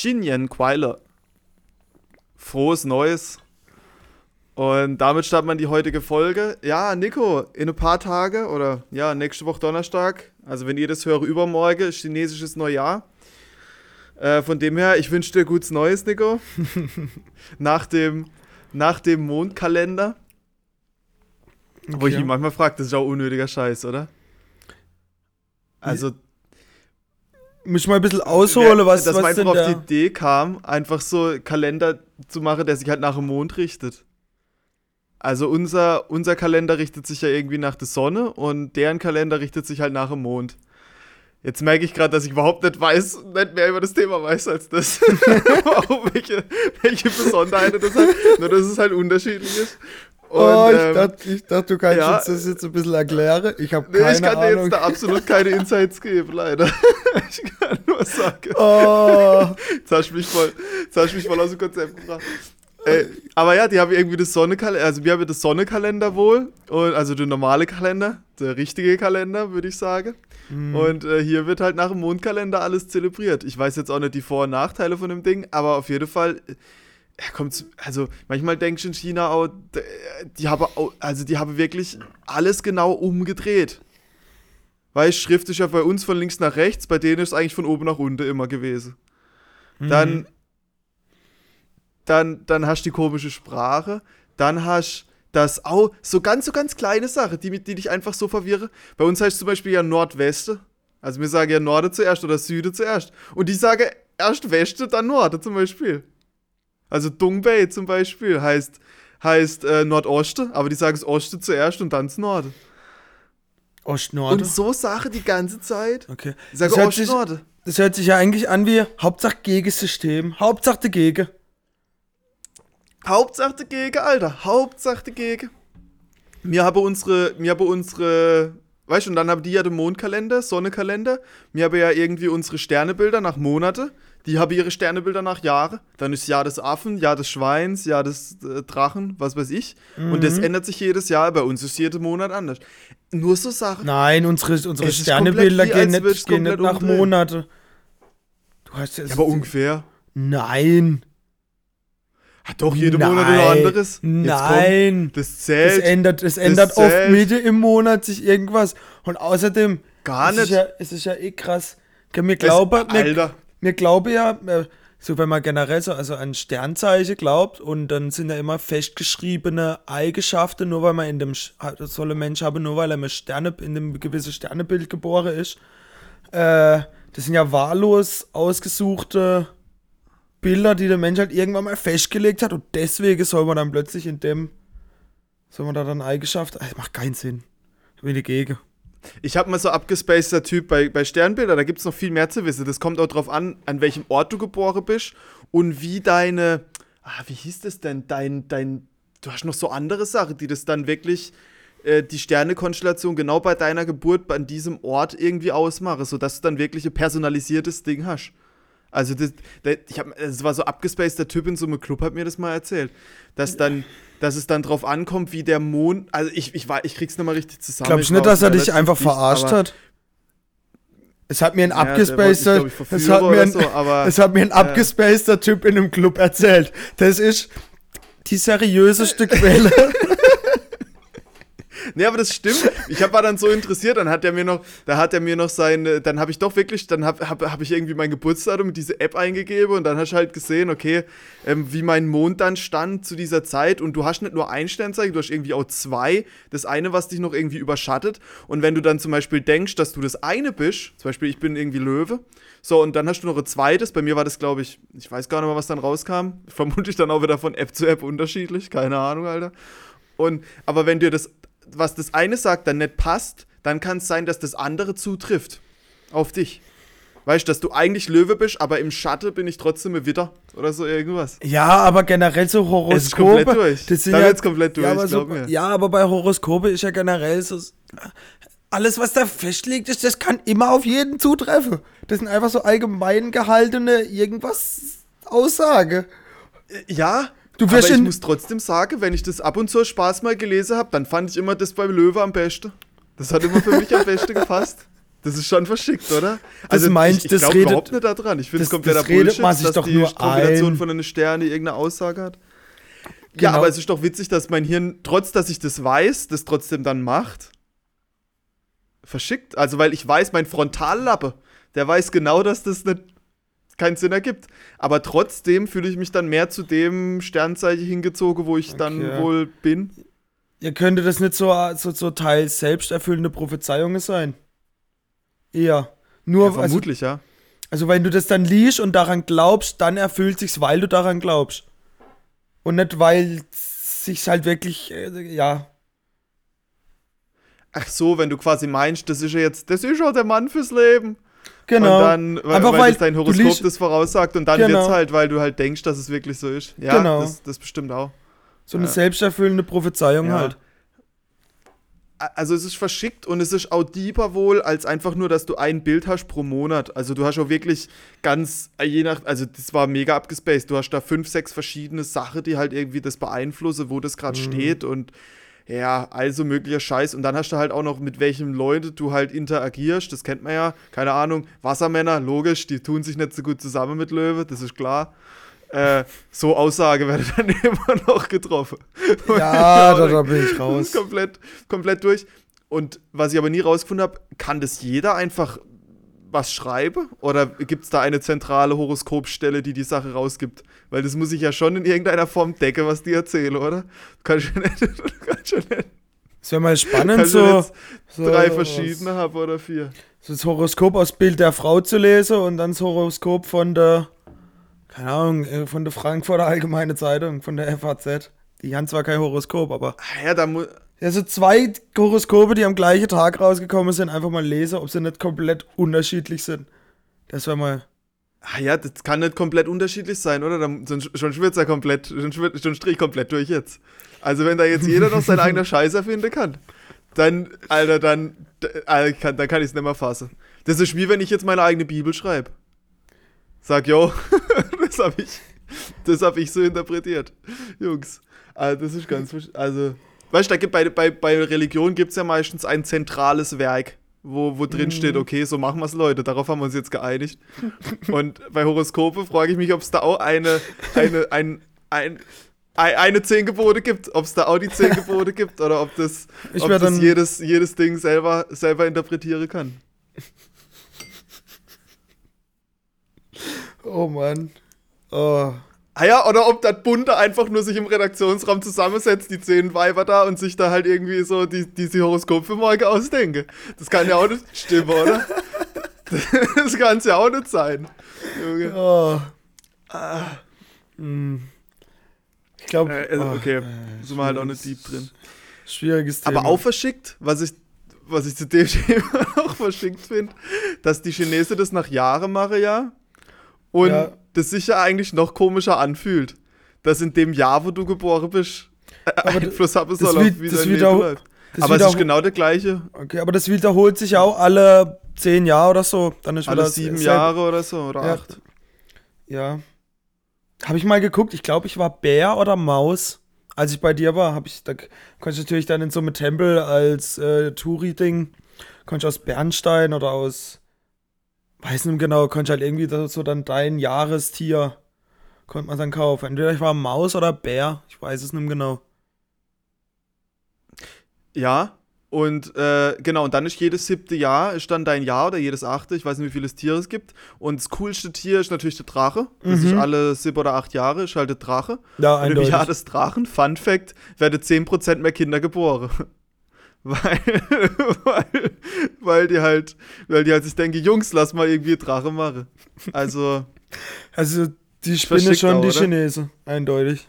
Shinyan Quailer. Frohes Neues. Und damit startet man die heutige Folge. Ja, Nico, in ein paar Tage oder ja, nächste Woche Donnerstag, also wenn ihr das hört, übermorgen, chinesisches Neujahr. Äh, von dem her, ich wünsche dir gutes Neues, Nico. nach, dem, nach dem Mondkalender. Okay. Wo ich mich manchmal frage, das ist auch unnötiger Scheiß, oder? Also. Muss ich mal ein bisschen ausholen, was, dass was man einfach auf die Idee kam, einfach so Kalender zu machen, der sich halt nach dem Mond richtet. Also unser, unser Kalender richtet sich ja irgendwie nach der Sonne und deren Kalender richtet sich halt nach dem Mond. Jetzt merke ich gerade, dass ich überhaupt nicht weiß, nicht mehr über das Thema weiß als das. Warum, welche, welche Besonderheiten das hat. Nur, dass es halt unterschiedlich ist. Und, oh, ich, ähm, dachte, ich dachte, du kannst ja, uns das jetzt ein bisschen erklären. Ich habe keine Ahnung. Ich kann Ahnung. dir jetzt da absolut keine Insights geben, leider. ich kann nur sagen. Oh. Jetzt hast du mich voll, jetzt hast du mich voll aus dem Konzept gebracht. Ey, aber ja, die haben irgendwie das Sonnenkalender, also wir haben das Sonnenkalender wohl, und, also der normale Kalender, der richtige Kalender, würde ich sagen. Mhm. Und äh, hier wird halt nach dem Mondkalender alles zelebriert. Ich weiß jetzt auch nicht die Vor- und Nachteile von dem Ding, aber auf jeden Fall ja, kommt also manchmal denkst du in China auch, die haben also die haben wirklich alles genau umgedreht. Weil Schrift ist ja bei uns von links nach rechts, bei denen ist es eigentlich von oben nach unten immer gewesen. Mhm. Dann dann dann hast du die komische Sprache, dann hast das auch so ganz so ganz kleine Sache, die die dich einfach so verwirren. Bei uns heißt zum Beispiel ja Nordweste. Also wir sagen ja Norde zuerst oder Süde zuerst. Und die sagen erst Weste, dann Norde zum Beispiel. Also Dongbei zum Beispiel heißt, heißt äh, Nordosten, aber die sagen es Oste zuerst und dann das Norden. Ost-Norde? Und so Sache die ganze Zeit. Okay. Ich sage das, hört sich, das hört sich ja eigentlich an wie Hauptsache Gegensystem. Hauptsache Gegen. Hauptsache Gegen, Alter. Hauptsache Gegen. Wir haben unsere, wir haben unsere, weißt du, und dann haben die ja den Mondkalender, Sonnekalender. Wir haben ja irgendwie unsere Sternebilder nach Monate. Die haben ihre Sternebilder nach Jahren. Dann ist Jahr des Affen, Jahr des Schweins, Jahr des äh, Drachen, was weiß ich. Mhm. Und das mhm. ändert sich jedes Jahr. Bei uns ist jeden Monat anders. Nur so Sachen. Nein, unsere, unsere Sternebilder gehen nicht, gehen nicht nach Monaten. Du hast ja, aber ungefähr. Nein. Hat doch jede Nein. Monat oder anderes. Nein. Komm, das zählt. Das ändert, das ändert das oft Mitte im Monat sich irgendwas. Und außerdem. Gar nicht. Es ist ja, es ist ja eh krass. Mir glauben, Alter mir glaube ja, äh, so wenn man generell so also an Sternzeichen glaubt und dann sind ja immer festgeschriebene Eigenschaften, nur weil man in dem soll ein Mensch haben, nur weil er mit Sterne in dem gewissen Sternebild geboren ist. Äh, das sind ja wahllos ausgesuchte Bilder, die der Mensch halt irgendwann mal festgelegt hat und deswegen soll man dann plötzlich in dem soll man da dann Eigenschaft, das macht keinen Sinn. Ich bin dagegen. Ich habe mal so abgespaceter Typ bei, bei Sternbildern, da gibt es noch viel mehr zu wissen. Das kommt auch drauf an, an welchem Ort du geboren bist und wie deine, ah, wie hieß das denn, dein, dein, du hast noch so andere Sachen, die das dann wirklich, äh, die Sternekonstellation genau bei deiner Geburt an diesem Ort irgendwie ausmachen, sodass du dann wirklich ein personalisiertes Ding hast. Also das, das, ich hab, das war so abgespaceter Typ in so einem Club, hat mir das mal erzählt, dass dann dass es dann drauf ankommt, wie der Mond. Also ich, ich, ich krieg's nochmal richtig zusammen. Glaubst du nicht, dass er dich einfach verarscht hat? Es hat mir ein ja, abgespaceter, es hat mir ein, so, es hat mir ein abgespaceter Typ in einem Club erzählt. Das ist die seriöseste Quelle. Nee, aber das stimmt. Ich war dann so interessiert, dann hat er mir noch, da hat er mir noch sein, dann habe ich doch wirklich, dann habe hab, hab ich irgendwie mein Geburtsdatum mit dieser App eingegeben und dann hast du halt gesehen, okay, ähm, wie mein Mond dann stand zu dieser Zeit und du hast nicht nur ein Sternzeichen, du hast irgendwie auch zwei. Das eine, was dich noch irgendwie überschattet und wenn du dann zum Beispiel denkst, dass du das eine bist, zum Beispiel ich bin irgendwie Löwe, so und dann hast du noch ein zweites, bei mir war das glaube ich, ich weiß gar nicht mehr, was dann rauskam, vermutlich dann auch wieder von App zu App unterschiedlich, keine Ahnung, Alter. Und, aber wenn dir das was das eine sagt, dann nicht passt, dann kann es sein, dass das andere zutrifft auf dich. Weißt du, dass du eigentlich Löwe bist, aber im Schatten bin ich trotzdem ein Witter oder so irgendwas. Ja, aber generell so Horoskope. Es ist komplett durch. Das sind da ja, komplett durch, ja, aber, so, ja, aber bei Horoskope ist ja generell so. Alles, was da festliegt, ist, das kann immer auf jeden zutreffen. Das sind einfach so allgemein gehaltene irgendwas Aussage. Ja, Du aber ich muss trotzdem sagen, wenn ich das ab und zu Spaß mal gelesen habe, dann fand ich immer das beim Löwe am besten. Das hat immer für mich am besten gepasst. Das ist schon verschickt, oder? Das meinst, ich, ich das redet- überhaupt nicht daran. Ich finde es kompletter das redet Bullshit, man sich dass doch die nur Kombination ein. von einer Sterne irgendeine Aussage hat. Genau. Ja, aber es ist doch witzig, dass mein Hirn, trotz dass ich das weiß, das trotzdem dann macht. Verschickt. Also, weil ich weiß, mein Frontallappe, der weiß genau, dass das nicht keinen Sinn ergibt. Aber trotzdem fühle ich mich dann mehr zu dem Sternzeichen hingezogen, wo ich dann Okay. wohl bin. Ihr könnte das nicht so, so, so teils selbsterfüllende Prophezeiungen sein. Eher. Nur, Ja, also, vermutlich, ja. also wenn du das dann liest und daran glaubst, dann erfüllt sich's, weil du daran glaubst. Und nicht, weil sich's halt wirklich, äh, ja. Ach so, wenn du quasi meinst, das ist ja jetzt, das ist ja der Mann fürs Leben. Genau. Und dann, weil, Einfach weil, weil dein Horoskop das voraussagt und dann Genau. wird's halt, weil du halt denkst, dass es wirklich so ist. Ja, Genau. das, das bestimmt auch. so eine ja. selbsterfüllende Prophezeiung Ja. halt. Also es ist verschickt und es ist auch deeper wohl, als einfach nur, dass du ein Bild hast pro Monat. Also du hast auch wirklich ganz, äh, je nach, also das war mega abgespaced. Du hast da fünf, sechs verschiedene Sachen, die halt irgendwie das beeinflussen, wo das gerade steht und ja, also möglicher Scheiß. Und dann hast du halt auch noch, mit welchen Leuten du halt interagierst. Das kennt man ja. Keine Ahnung. Wassermänner, logisch, die tun sich nicht so gut zusammen mit Löwe, das ist klar. Äh, so Aussage werde dann immer noch getroffen. Ja, da, da bin ich raus. komplett, komplett durch. Und was ich aber nie rausgefunden habe, kann das jeder einfach was schreiben? Oder gibt es da eine zentrale Horoskopstelle, die die Sache rausgibt? Weil das muss ich ja schon in irgendeiner Form decken, was die erzählen, oder? Du kannst ja nicht, du kannst nicht Es wäre mal spannend, so, so drei verschiedene haben oder vier. so das Horoskop aus Bild der Frau zu lesen und dann das Horoskop von der, keine Ahnung, äh, von der Frankfurter Allgemeine Zeitung, von der FAZ. Die haben zwar kein Horoskop, aber Ah Ja, da muss. Ja, so zwei Horoskope, die am gleichen Tag rausgekommen sind, einfach mal lesen, ob sie nicht komplett unterschiedlich sind. Das wäre mal. Ah ja, das kann nicht komplett unterschiedlich sein, oder? Dann, sonst, schon schwirrt ja komplett, schon, schon strich komplett durch jetzt. Also wenn da jetzt jeder noch sein eigener Scheiß erfinden kann, dann, Alter, dann, d- Alter, kann, dann kann ich es nicht mehr fassen. Das ist wie wenn ich jetzt meine eigene Bibel schreibe. Sag, yo, das habe ich, hab ich so interpretiert. Jungs, also das ist ganz, also, weißt du, gibt, bei, bei, bei Religion gibt es ja meistens ein zentrales Werk, wo, wo drin steht, okay, so machen wir es, Leute, darauf haben wir uns jetzt geeinigt. Und bei Horoskope frage ich mich, ob es da auch eine, eine, ein, ein, ein, eine zehn Gebote gibt, ob es da auch die zehn Gebote gibt oder ob das, Ich ob das dann- jedes, jedes Ding selber, selber interpretieren kann. Oh Mann. Oh. Ah ja, oder ob das Bunte einfach nur sich im Redaktionsraum zusammensetzt, die zehn Weiber da und sich da halt irgendwie so die, diese Horoskop für morgen ausdenken. Das kann ja auch nicht stimmen, oder? Das kann es ja auch nicht sein. Junge. Oh. Hm. Ich glaube. Äh, also, okay, sind wir halt auch nicht deep drin. Schwieriges Thema. Aber auch verschickt, was ich, was ich zu dem Thema auch verschickt finde, dass die Chinesen das nach Jahren machen, ja. Und Ja. Das sich ja eigentlich noch komischer anfühlt. Dass in dem Jahr, wo du geboren bist, äh, Aber Einfluss haben das soll, auf wie das dein Leben das Aber es ist genau der gleiche. Okay, aber das wiederholt sich ja auch alle zehn Jahre oder so. Dann ist Alle sieben Jahre oder so, oder Ja. acht. Ja. Habe ich mal geguckt, ich glaube, ich war Bär oder Maus. Als ich bei dir war, habe ich, da konnte ich natürlich dann in so einem Tempel als äh, Touri-Ding, konnte ich aus Bernstein oder aus, weiß nicht genau, konnte ich halt irgendwie so dann dein Jahrestier, konnte man dann kaufen. Entweder ich war Maus oder Bär, ich weiß es nicht genau. Ja. Und äh, genau, und dann ist jedes siebte Jahr ist dann dein Jahr oder jedes achte, ich weiß nicht, wie viele Tiere es gibt. Und das coolste Tier ist natürlich der Drache. Das ist Mhm. alle sieben oder acht Jahre, ist halt der Drache. Ja, Und im. Jahr des Drachen, Fun Fact, werden 10% mehr Kinder geboren. weil, weil, weil die halt, weil die halt sich denken, Jungs, lass mal irgendwie Drache machen. Also, Also, die Spinne Verschickt schon auch, die oder? Chinesen, eindeutig.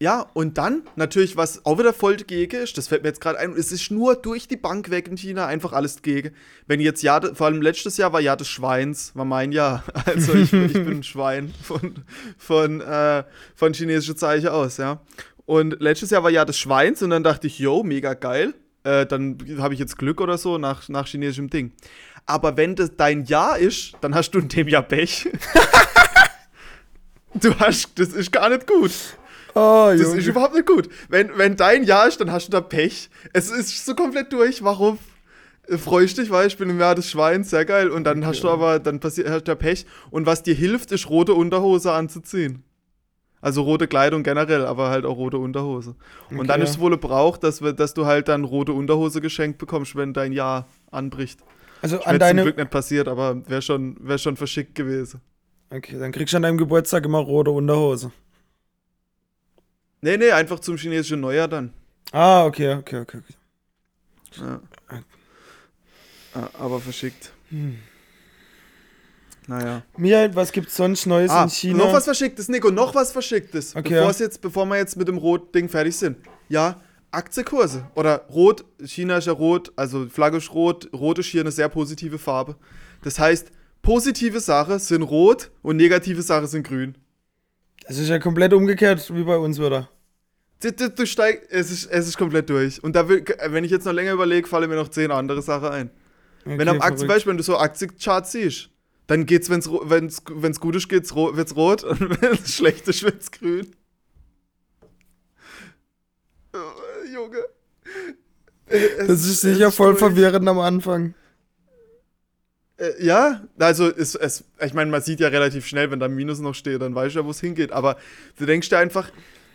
ja, und dann natürlich, was auch wieder voll dagegen ist, das fällt mir jetzt gerade ein, es ist nur durch die Bank weg in China einfach alles dagegen. Wenn jetzt de- vor allem letztes Jahr war Jahr des Schweins, war mein Jahr. Also ich, ich bin ein Schwein von, von, äh, von chinesische Zeichen aus, ja. Und letztes Jahr war Jahr des Schweins und dann dachte ich, yo, mega geil. Äh, dann habe ich jetzt Glück oder so nach, nach chinesischem Ding. Aber wenn das dein Jahr ist, dann hast du in dem Jahr Pech. du hast, das ist gar nicht gut. Oh, Das Junge. ist überhaupt nicht gut. Wenn, wenn dein Jahr ist, dann hast du da Pech. Es ist so komplett durch. Warum? äh, freue ich dich, weil ich bin im Jahr des Schweins, sehr geil. Und dann Okay. hast du aber, dann passiert hast der Pech. Und was dir hilft, ist rote Unterhose anzuziehen. Also rote Kleidung generell, aber halt auch rote Unterhose. Und dann ist es wohl Brauch, dass, wir- dass du halt dann rote Unterhose geschenkt bekommst, wenn dein Jahr anbricht. Also an zum deine. Glück nicht passiert, aber wäre schon, wär schon verschickt gewesen. Okay, dann kriegst du an deinem Geburtstag immer rote Unterhose. Nee, nee, einfach zum chinesischen Neujahr dann. Ah, okay, okay, okay. okay. Ja. Ja, aber verschickt. Hm. Naja. Michael, was gibt's sonst Neues Ah, in China? noch was Verschicktes, Nico, noch was Verschicktes. Okay, jetzt, bevor wir jetzt mit dem Rot-Ding fertig sind. Ja, Aktienkurse. Oder Rot, China ist ja rot, also Flagge ist rot. Rot ist hier eine sehr positive Farbe. Das heißt, positive Sachen sind rot und negative Sachen sind grün. Das ist ja komplett umgekehrt wie bei uns wieder. Du, du, du steig, es, ist, es ist komplett durch. Und da will, wenn ich jetzt noch länger überlege, fallen mir noch zehn andere Sachen ein. Okay, wenn am Aktien. Beispiel, wenn du so Aktiencharts siehst, dann geht's, wenn's, wenn's, wenn's gut ist, geht's wird's rot und wenn's schlecht ist, wird's grün. Oh, Junge. Es- Das ist sicher voll durch. verwirrend am Anfang. Äh, ja, also es, es, ich meine, man sieht ja relativ schnell, wenn da ein Minus noch steht, dann weißt du ja, wo es hingeht. Aber du denkst dir einfach,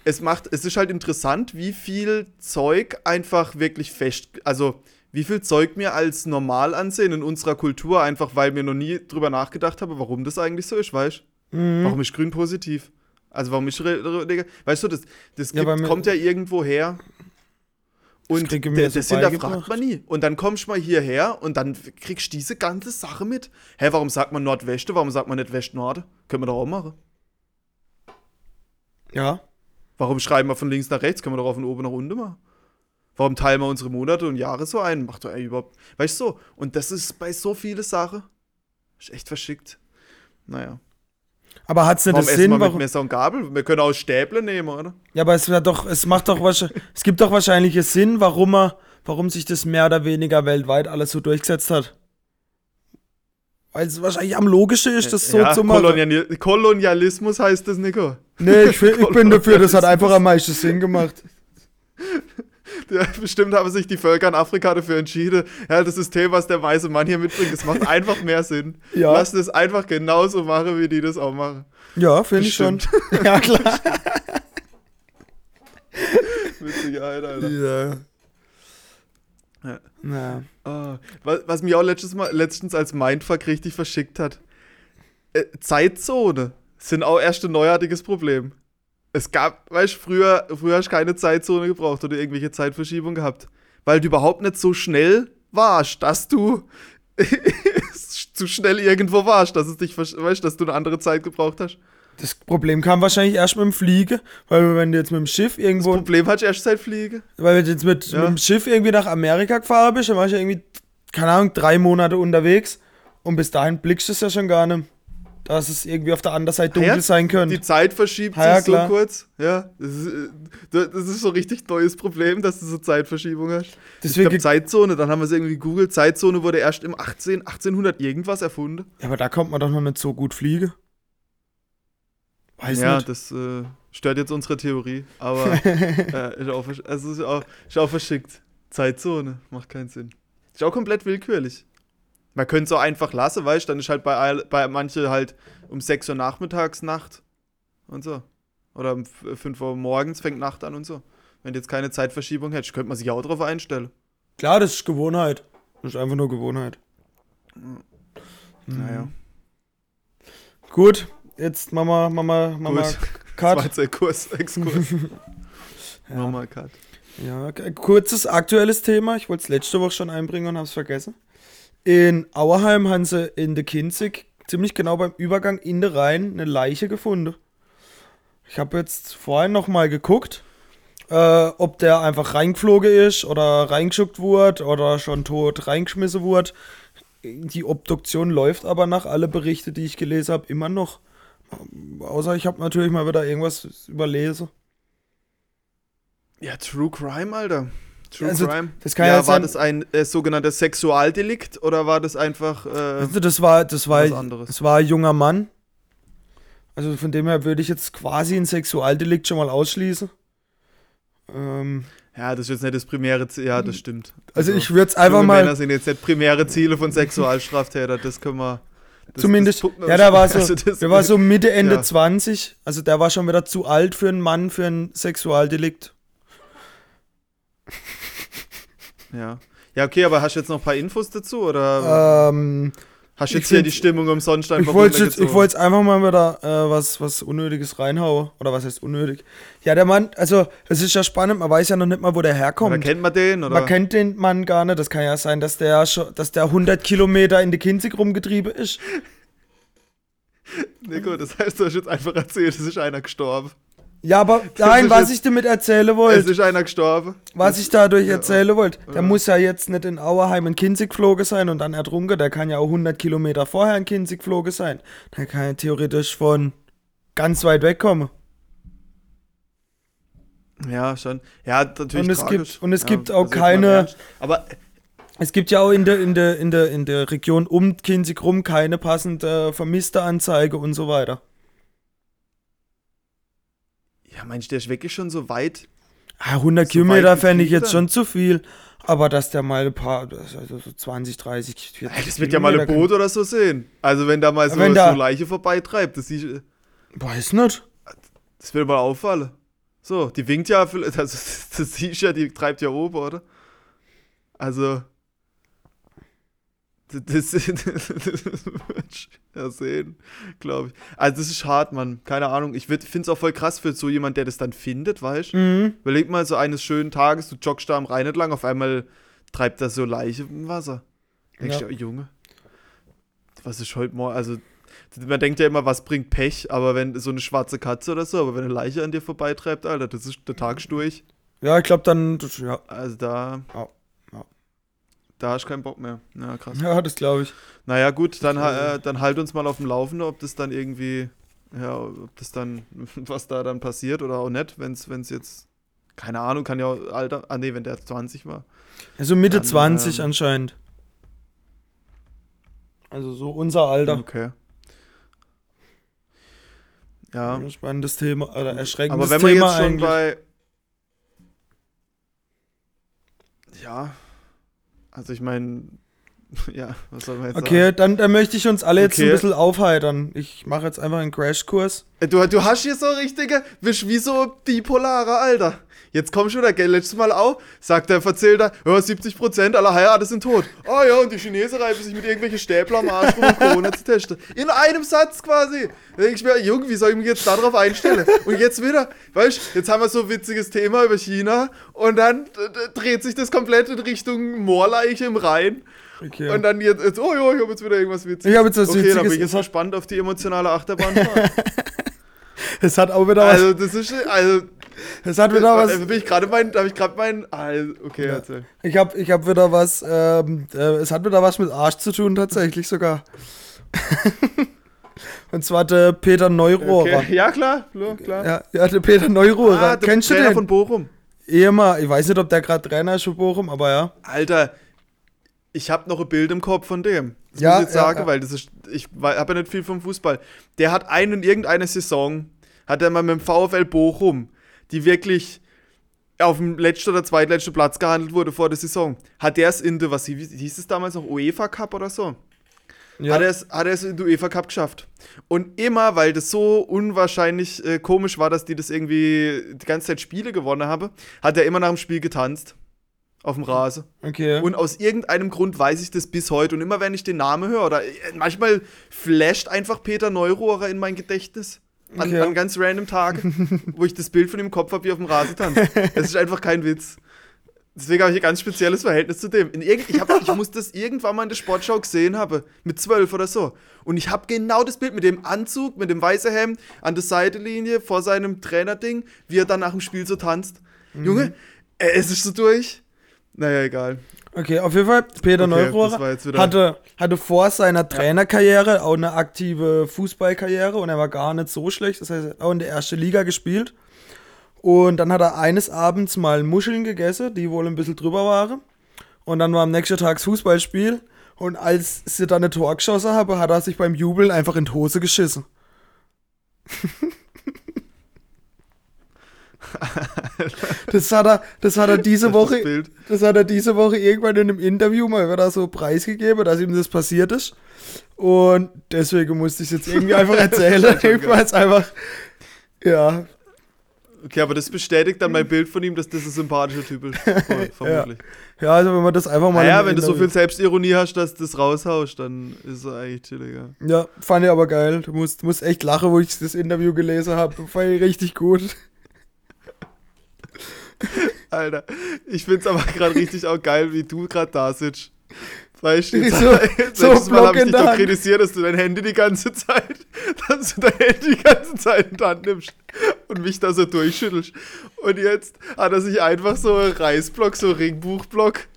es macht, es ist halt interessant, wie viel Zeug einfach wirklich fest, also wie viel Zeug mir als normal ansehen in unserer Kultur, einfach weil mir noch nie drüber nachgedacht habe, warum das eigentlich so ist, weißt du? Mhm. Warum ist grün positiv? Also warum neg- weißt du, das, das Ja, gibt, mir- kommt ja irgendwo her. Und das, so das hinterfragt man nie. Und dann kommst du mal hierher und dann kriegst du diese ganze Sache mit. Hä, warum sagt man Nordweste? Warum sagt man nicht West-Norde? Können wir doch auch machen. Ja. Warum schreiben wir von links nach rechts? Können wir doch auch von oben nach unten machen. Warum teilen wir unsere Monate und Jahre so ein? Macht doch ey, überhaupt. Weißt du so? Und das ist bei so viele Sachen. Echt verschickt. Naja. Aber hat's nicht Warum das Sinn, wir mit warum? Messer und Gabel? Wir können auch Stäble nehmen, oder? Ja, aber es doch, es macht doch wahrscheinlich, es gibt doch wahrscheinlich einen Sinn, warum er, warum sich das mehr oder weniger weltweit alles so durchgesetzt hat. Weil es wahrscheinlich am logischsten ist, das so ja, zu machen. Kolonial Kolonialismus heißt das, Nico. Nee, ich, ich bin dafür, das hat einfach am meisten Sinn gemacht. Ja, bestimmt haben sich die Völker in Afrika dafür entschieden. Ja, das System, was der weiße Mann hier mitbringt, das macht einfach mehr Sinn. Ja. Lass das einfach genauso machen, wie die das auch machen. Ja, finde ich schon. Ja, klar. Mit Sicherheit, Alter. Ja. Ja. Na. Ah, was, was mich auch letztes Mal, letztens als Mindfuck richtig verschickt hat. Äh, Zeitzone sind auch erst ein neuartiges Problem. Es gab, weißt du, früher, früher hast du keine Zeitzone gebraucht oder irgendwelche Zeitverschiebung gehabt. Weil du überhaupt nicht so schnell warst, dass du zu schnell irgendwo warst, dass es dich, weißt, dass du eine andere Zeit gebraucht hast. Das Problem kam wahrscheinlich erst mit dem Fliegen, weil wenn du jetzt mit dem Schiff Das irgendwo, Problem hat erst seit Fliege. weil wenn du jetzt mit, Ja. mit dem Schiff irgendwie nach Amerika gefahren bist, dann warst du ja irgendwie, keine Ahnung, drei Monate unterwegs und bis dahin blickst du es ja schon gar nicht. Dass es irgendwie auf der anderen Seite dunkel Ja, sein könnte. Die Zeit verschiebt Ja, sich so klar. kurz. Ja, das ist, äh, das ist so ein richtig neues Problem, dass du so Zeitverschiebung hast. Deswegen- ich glaube, Zeitzone, dann haben wir es irgendwie gegoogelt. Zeitzone wurde erst im 18, 1800 irgendwas erfunden. Ja, aber da kommt man doch noch nicht so gut fliegen. Weiß ja, nicht. das äh, stört jetzt unsere Theorie. Aber äh, ist, auch, also ist, auch, ist auch verschickt. Zeitzone macht keinen Sinn. Ist auch komplett willkürlich. Man könnte es auch einfach lassen, weißt du, dann ist halt bei, bei manche halt um 6 Uhr nachmittags Nacht und so. Oder um f- 5 Uhr morgens fängt Nacht an und so. Wenn du jetzt keine Zeitverschiebung hättest, könnte man sich auch drauf einstellen. Klar, das ist Gewohnheit. Das ist einfach nur Gewohnheit. Mhm. Naja. Gut, jetzt Mama, Mama, Mama, Gut. Cut. Ein Kurs, Exkurs. Mach mal Cut. Ja, kurzes aktuelles Thema. Ich wollte es letzte Woche schon einbringen und habe es vergessen. In Auerheim haben sie in der Kinzig ziemlich genau beim Übergang in den Rhein eine Leiche gefunden. Ich habe jetzt vorhin noch mal geguckt, äh, ob der einfach reingeflogen ist oder reingeschuckt wurde oder schon tot reingeschmissen wurde. Die Obduktion läuft aber nach alle Berichte, die ich gelesen habe, immer noch. Außer ich habe natürlich mal wieder irgendwas überlesen. Ja, True Crime, Alter. True Also, Crime. das kann ja, ja war sein- das ein äh, sogenanntes Sexualdelikt oder war das einfach. Äh, Also das war, das war, was anderes. das war ein junger Mann. Also von dem her würde ich jetzt quasi ein Sexualdelikt schon mal ausschließen. Ähm, Ja, das ist jetzt nicht das primäre Ziel. Ja, das stimmt. Also, ich würde es einfach mal. Männer sind jetzt nicht primäre Ziele von Sexualstraftätern. Das können wir. Das, Zumindest, das ja, der war so, also das- der war so Mitte, Ende ja. 20. Also der war schon wieder zu alt für einen Mann für ein Sexualdelikt. Ja. Ja, okay, aber hast du jetzt noch ein paar Infos dazu? Oder Ähm, hast du ich jetzt hier die Stimmung umsonst ich einfach wollte jetzt, ich jetzt einfach mal wieder äh, was, was Unnötiges reinhauen. Oder was heißt unnötig? Ja, der Mann, also es ist ja spannend, man weiß ja noch nicht mal, wo der Oder herkommt. kennt man den? Oder? Man kennt den Mann gar nicht. Das kann ja sein, dass der schon, dass der 100 Kilometer in die Kinzig rumgetrieben ist. Nico, das heißt, du hast jetzt einfach erzählt, es ist einer gestorben. Ja, aber nein, was jetzt- ich damit erzählen Es wollte, ist einer gestorben. was ich dadurch Ja. erzählen wollte, der Ja. muss ja jetzt nicht in Auerheim in Kinzig geflogen sein und dann ertrunken. Der kann ja auch 100 Kilometer vorher in Kinzig geflogen sein. Der kann ja theoretisch von ganz weit weg kommen. Ja, schon. Ja, natürlich Und es tragisch. gibt- und es ja, gibt auch keine-. Aber Es gibt ja auch in der, in der, in der, in der Region um Kinzig rum keine passende vermisste Anzeige und so weiter. Ja, meinst du, der ist wirklich schon so weit? Ah, 100 So Kilometer fände ich jetzt schon zu viel. Aber dass der mal ein paar, also so 20, 30, 40 Ey, das wird ja mal ein Kilometer Boot oder so sehen. Also wenn da mal so, Wenn da- so Leiche vorbeitreibt, das, kann- Weiß nicht. das wird mal auffallen. So, die winkt ja, für- das, das siehst ja, die treibt ja oben, oder? Also, das, das, das wird ja sehen, glaube ich. Also das ist hart, Mann. Keine Ahnung. Ich finde es auch voll krass für so jemand, der das dann findet, weißt du? Mhm. Überleg mal, so eines schönen Tages, du joggst da am Rhein entlang, auf einmal treibt da so Leiche im Wasser. Denkst Ja. du, oh, Junge, was ist heute morgen? Also, man denkt ja immer, was bringt Pech, aber wenn so eine schwarze Katze oder so, aber wenn eine Leiche an dir vorbeitreibt, Alter, das ist der Tag durch. Ja, ich glaube dann, ja, Also da. Ja. Da hast du keinen Bock mehr. Ja, krass. ja das glaube ich. Naja, gut, dann, äh, dann halt uns mal auf dem Laufenden, ob das dann irgendwie, ja, ob das dann, was da dann passiert oder auch nicht, wenn es jetzt, keine Ahnung, kann ja auch Alter, ah nee, wenn der 20 war. Also Mitte Dann, 20 ähm, anscheinend. Also so unser Alter. Okay. Ja. Spannendes Thema, oder erschreckendes Aber wenn wir Thema jetzt schon eigentlich. bei. Ja. Also ich meine. Ja, was soll man jetzt Okay, sagen? dann, dann möchte ich uns alle jetzt ein Okay. bisschen aufheitern. Ich mache jetzt einfach einen Crashkurs. Äh, Du, du hast hier so richtige. Wie so bipolarer, Alter. Jetzt komm schon, der gell, letztes Mal auch, sagt der Verzählter, ja, 70% aller Heirate sind tot. Oh ja, und die Chinesen reiben sich mit irgendwelchen Stäbler am Arsch, um Corona zu testen. In einem Satz quasi. Da denke ich mir, Junge, wie soll ich mich jetzt darauf einstellen? Und jetzt wieder, weißt du, jetzt haben wir so ein witziges Thema über China und dann dreht sich das komplett in Richtung Moorleiche im Rhein. Okay. Und dann jetzt, jetzt oh ja, ich habe jetzt wieder irgendwas Witziges. Ich hab jetzt was okay, dann bin Witziges. ich jetzt gespannt auf die emotionale Achterbahnfahrt. es hat auch wieder was. also, das ist, also, Es hat wieder was. da bin ich gerade mein, da habe ich gerade mein, also, okay, Ja. erzähl. Ich habe ich hab wieder was. Ähm, äh, es hat wieder was mit Arsch zu tun, tatsächlich sogar. Und zwar der Peter Neurohrer. Okay. Ja, klar, klar. klar. Ja, ja, der Peter Neurohrer. Ah, der Kennst du Trainer den? von Bochum. Ehemal. Ich weiß nicht, ob der gerade Trainer ist für Bochum, aber ja. Alter, ich habe noch ein Bild im Kopf von dem. Das Ja, muss ich jetzt ja, sagen, ja. weil das ist, ich habe ja nicht viel vom Fußball. Der hat einen in irgendeiner Saison, hat er mal mit dem VfL Bochum, die wirklich auf dem letzten oder zweitletzten Platz gehandelt wurde vor der Saison, hat der es in der, was hieß es damals noch, UEFA Cup oder so? ja. Hat er es hat er es in den UEFA Cup geschafft. Und immer, weil das so unwahrscheinlich äh, komisch war, dass die das irgendwie die ganze Zeit Spiele gewonnen haben, hat er immer nach dem Spiel getanzt. Auf dem Rasen. okay. Und aus irgendeinem Grund weiß ich das bis heute. Und immer wenn ich den Namen höre, oder äh, manchmal flasht einfach Peter Neurohrer in mein Gedächtnis. An, Okay. an ganz random Tagen, wo ich das Bild von ihm im Kopf habe, wie auf dem Rasen tanzt. Das ist einfach kein Witz. Deswegen habe ich ein ganz spezielles Verhältnis zu dem. In irgend, ich, hab, ich muss das irgendwann mal in der Sportschau gesehen haben, mit zwölf oder so. Und ich habe genau das Bild mit dem Anzug, mit dem weißen Hemd, an der Seitenlinie vor seinem Trainerding, wie er dann nach dem Spiel so tanzt. Mhm. Junge, es ist so durch. Naja, egal. Okay, auf jeden Fall, Peter Okay, Neurohrer hatte, hatte vor seiner Trainerkarriere auch eine aktive Fußballkarriere und er war gar nicht so schlecht. Das heißt, er hat auch in der ersten Liga gespielt. Und dann hat er eines Abends mal Muscheln gegessen, die wohl ein bisschen drüber waren. Und dann war am nächsten Tag das Fußballspiel. Und als sie dann ein Tor geschossen haben, hat er sich beim Jubeln einfach in die Hose geschissen. Das hat er, das hat er diese Woche, das hat er diese Woche irgendwann in einem Interview mal wieder so preisgegeben, dass ihm das passiert ist. Und deswegen musste ich es jetzt irgendwie einfach erzählen. Irgendwann ist einfach, ja, Okay, aber das bestätigt dann mein Bild von ihm, dass das ein sympathischer Typ ist. Vermutlich. ja, also wenn man das einfach mal. Naja, wenn du so viel Selbstironie hast, dass du das raushaust, dann ist er eigentlich chilliger. Ja, fand ich aber geil. Du musst, du musst echt lachen, wo ich das Interview gelesen habe. Fand ich richtig gut. Alter, ich find's aber gerade richtig auch geil, wie du gerade da sitzt. Weißt du, So- so Mal habe ich dich doch kritisiert, dass du dein Handy die ganze Zeit, dass du dein Handy die ganze Zeit in die Hand nimmst und mich da so durchschüttelst. Und jetzt hat er sich einfach so einen Reißblock, so einen Ringbuchblock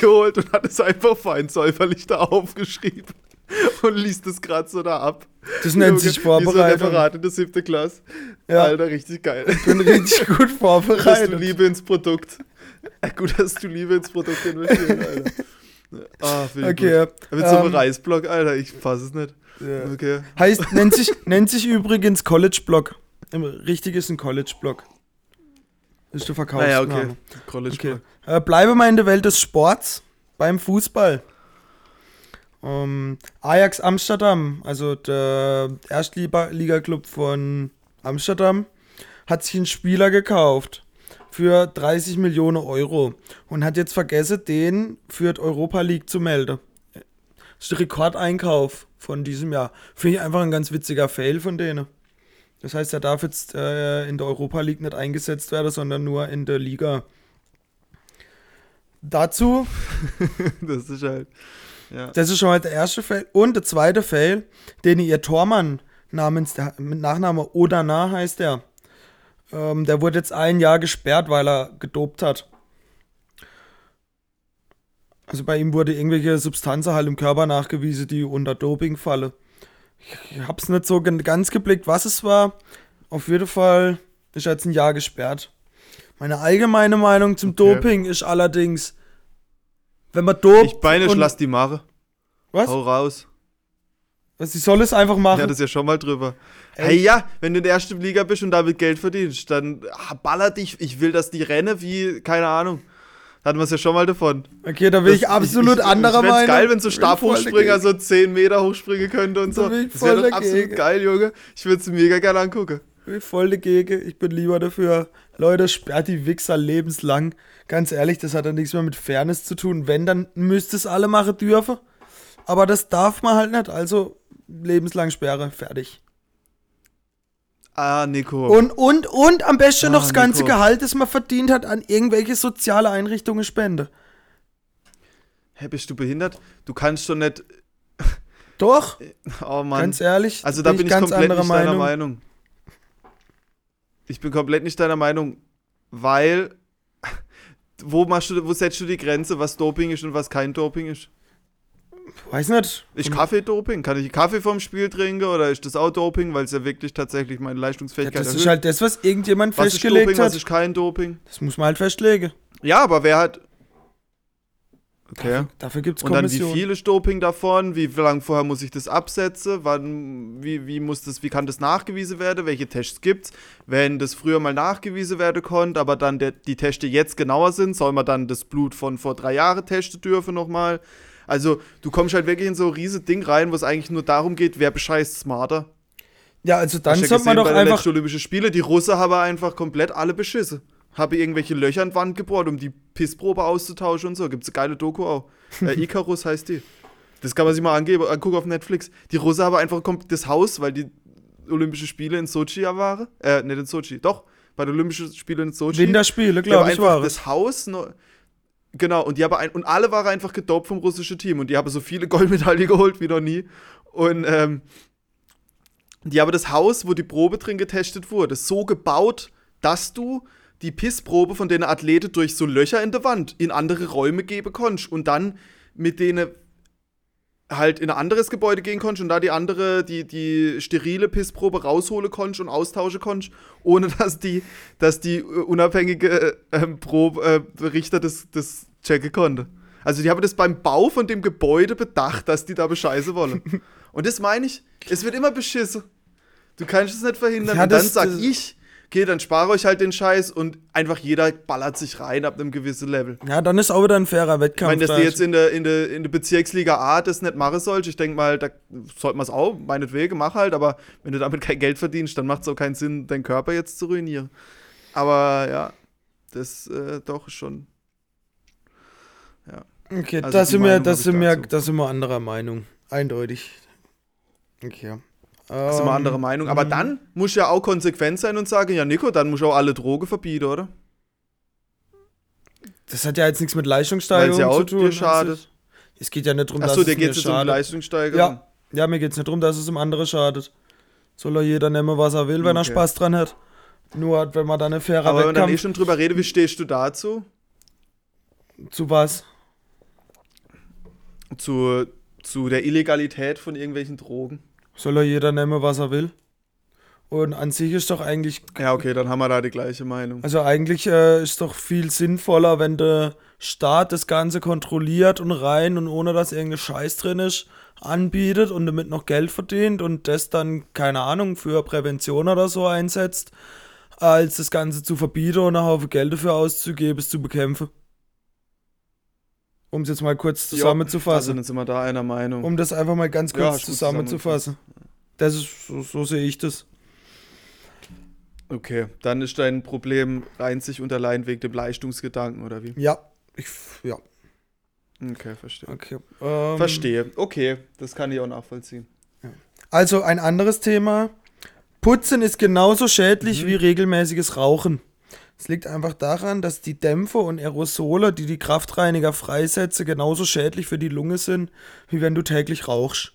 geholt und hat es einfach fein säuferlich da aufgeschrieben und liest es gerade so da ab. Das nennt sich Wie so ein Vorbereitung. Referat in der siebten Klasse. Ja. Alter, richtig geil. Ich bin richtig gut Gut, dass du vorbereitet. Liebe ins Produkt. Gut, dass du Liebe ins Produkt investierst, Alter. Ah, Okay. gut. Mit so einem ähm, Reisblock, Alter, ich fass es nicht. ja. Okay. Heißt, nennt sich, nennt sich übrigens College-Block. Richtig ist ein College-Block. Ist der Naja, Verkaufsname. okay. College Okay. Äh, bleibe mal in der Welt des Sports beim Fußball. Ähm, Ajax Amsterdam, also der Erstliga-Club von Amsterdam, hat sich einen Spieler gekauft für 30 Millionen Euro und hat jetzt vergessen, den für die Europa League zu melden. Das ist der Rekordeinkauf von diesem Jahr. Finde ich einfach ein ganz witziger Fail von denen. Das heißt, er darf jetzt äh, in der Europa League nicht eingesetzt werden, sondern nur in der Liga. Dazu, Das ist halt. Ja. das ist schon mal der erste Fail. Und der zweite Fail, den ihr Tormann namens, mit Nachname Odana heißt der. Ähm, der wurde jetzt ein Jahr gesperrt, weil er gedopt hat. Also bei ihm wurde irgendwelche Substanzen halt im Körper nachgewiesen, die unter Doping fallen. Ich hab's nicht so ganz geblickt, was es war. Auf jeden Fall ist er jetzt ein Jahr gesperrt. Meine allgemeine Meinung zum Okay. Doping ist allerdings, wenn man dopt. Ich ich und- lass die Mache. Was? Hau raus. Was, Sie soll es einfach machen. Ja, das ist ja schon mal drüber. Echt? Hey, ja, wenn du in der ersten Liga bist und damit Geld verdienst, dann baller dich. Ich will, dass die renne wie, keine Ahnung. Da hatten wir es ja schon mal davon. okay, da bin ich Das- absolut ich, anderer ich, Meinung. geil, wenn so Stabhochspringer so 10 Meter hochspringen könnte und so. ich Das wäre doch absolut geil, Junge. Ich würde es mega gerne angucken. bin voll dagegen. Ich bin lieber dafür. Leute, sperrt die Wichser lebenslang. Ganz ehrlich, das hat ja nichts mehr mit Fairness zu tun. Wenn, dann müsste es alle machen dürfen. Aber das darf man halt nicht. Also lebenslang Sperre. Fertig. Ah, Nico. Und, und, und am besten Ah, noch das ganze Nico. Gehalt, das man verdient hat, an irgendwelche soziale Einrichtungen spende. Hä, bist du behindert? Du kannst schon nicht. Doch, Oh Mann. ganz ehrlich. also da bin ich ganz komplett anderer nicht deiner Meinung. Ich bin komplett nicht deiner Meinung, weil. Wo, machst du, wo setzt du die Grenze, was Doping ist und was kein Doping ist? Weiß nicht. Ist Kaffee Doping? Kann ich Kaffee vom Spiel trinken oder ist das auch Doping, weil es ja wirklich tatsächlich meine Ja, Leistungsfähigkeit das erhöht? ist halt das, was irgendjemand was ist festgelegt Doping, was hat. ist kein Doping? Das muss man halt festlegen. Ja, aber wer hat. Okay. Dafür gibt es Und dann wie viel ist Doping davon? Wie lange vorher muss ich das absetzen? Wann, wie, wie, muss das, wie kann das nachgewiesen werden? Welche Tests gibt's? Wenn das früher mal nachgewiesen werden konnte, aber dann der, die Teste jetzt genauer sind, soll man dann das Blut von vor drei Jahren testen dürfen nochmal? Also, du kommst halt wirklich in so ein riesiges Ding rein, wo es eigentlich nur darum geht, wer bescheißt smarter. Ja, also dann sollte man doch bei einfach. letzten Olympischen Spiele, die Russen haben einfach komplett alle beschissen. Habe irgendwelche Löcher in die Wand gebohrt, um die Pissprobe auszutauschen und so. Gibt's eine geile Doku auch. Äh, Icarus heißt die. Das kann man sich mal angeben, angucken auf Netflix. Die Russen haben einfach das Haus, weil die Olympischen Spiele in Sochi ja waren. Äh, nicht in Sochi, doch. Bei den Olympischen Spielen in Sochi. Winterspiele, glaube ich, war das Haus noch, genau und die haben ein, und alle waren einfach gedopt vom russischen Team und die haben so viele Goldmedaillen geholt wie noch nie und ähm, die haben das Haus, wo die Probe drin getestet wurde, so gebaut, dass du die Pissprobe von den Athleten durch so Löcher in der Wand in andere Räume geben konntest und dann mit denen halt in ein anderes Gebäude gehen konntest und da die andere, die, die sterile Pissprobe rausholen konntest und austauschen konntest, ohne dass die, dass die äh, unabhängige äh, ähm, Probe, äh, Richter das, das checken konnte. Also die haben das beim Bau von dem Gebäude bedacht, dass die da bescheißen wollen. und das meine ich, es wird immer beschissen. Du kannst es nicht verhindern. Ja, und dann sag ich, okay, dann spare euch halt den Scheiß und einfach jeder ballert sich rein ab einem gewissen Level. Ja, dann ist auch wieder ein fairer Ich Wettkampf. meine, dass da. die jetzt in der, in, der, in der Bezirksliga A das nicht machen sollst, ich denke mal, da sollte man es auch, meinetwegen, mach halt, aber wenn du damit kein Geld verdienst, dann macht es auch keinen Sinn, deinen Körper jetzt zu ruinieren. Aber ja, das äh, doch schon. okay, also da die sind wir, ich sind wir anderer Meinung. Eindeutig. Okay. Das ist immer Ähm, andere Meinung. Aber mhm. dann muss ja auch konsequent sein und sagen, ja, Nico, dann muss auch alle Drogen verbieten, oder? Das hat ja jetzt nichts mit Leistungssteigerung ja zu tun. dir an schadet. Es geht ja nicht darum, Achso, dass dir es geht mir es jetzt um. Leistungssteigerung. Ja. Ja, mir geht es nicht darum, dass es um andere schadet. Soll ja jeder nehmen, was er will, wenn er Okay. Spaß dran hat. Nur, wenn man dann eine faire Aber wenn wir dann eh Wettkampf schon drüber reden, wie stehst du dazu? zu was? Zu, zu der Illegalität von irgendwelchen Drogen? Soll ja jeder nehmen, was er will. Und an sich ist doch eigentlich, Ja, okay, dann haben wir da die gleiche Meinung. also eigentlich äh, ist doch viel sinnvoller, wenn der Staat das Ganze kontrolliert und rein und ohne dass irgendein Scheiß drin ist, anbietet und damit noch Geld verdient und das dann, keine Ahnung, für Prävention oder so einsetzt, als das Ganze zu verbieten und einen Haufen Geld dafür auszugeben, es zu bekämpfen. Um es jetzt mal kurz zusammenzufassen. dann sind wir da einer Meinung. Um das einfach mal ganz Ja, kurz gut zusammenzufassen. Das ist, so, so sehe ich das. Okay, dann ist dein Problem einzig und allein wegen dem Leistungsgedanken, oder wie? Ja, ich, ja, Okay, verstehe. okay. Ähm, Verstehe. Okay, das kann ich auch nachvollziehen. Also ein anderes Thema. Putzen ist genauso schädlich Mhm. wie regelmäßiges Rauchen. Es liegt einfach daran, dass die Dämpfe und Aerosole, die die Kraftreiniger freisetzen, genauso schädlich für die Lunge sind, wie wenn du täglich rauchst.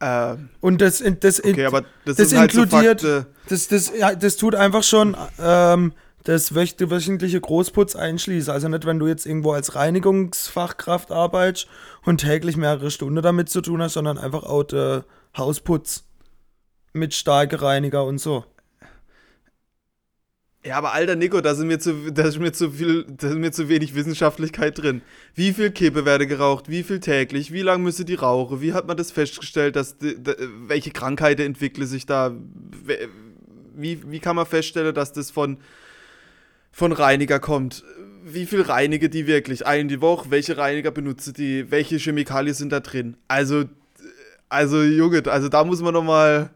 Ähm, Und das, das, okay, das, das sind halt so inkludiert- das, das, ja, das tut einfach schon ähm, das wöchentliche Großputz einschließen. Also nicht, wenn du jetzt irgendwo als Reinigungsfachkraft arbeitest und täglich mehrere Stunden damit zu tun hast, sondern einfach auch der Hausputz mit starke Reiniger und so. Ja, aber alter Nico, da sind mir zu, da ist mir zu viel, da ist mir zu wenig Wissenschaftlichkeit drin. Wie viel Kippe werde geraucht? Wie viel täglich? Wie lange müsse die rauchen? Wie hat man das festgestellt, dass welche Krankheiten entwickeln sich da? Wie, wie kann man feststellen, dass das von, von Reiniger kommt? Wie viel reinige die wirklich? Ein die Woche? Welche Reiniger benutze die? Welche Chemikalien sind da drin? Also, also Junge, also da muss man noch mal,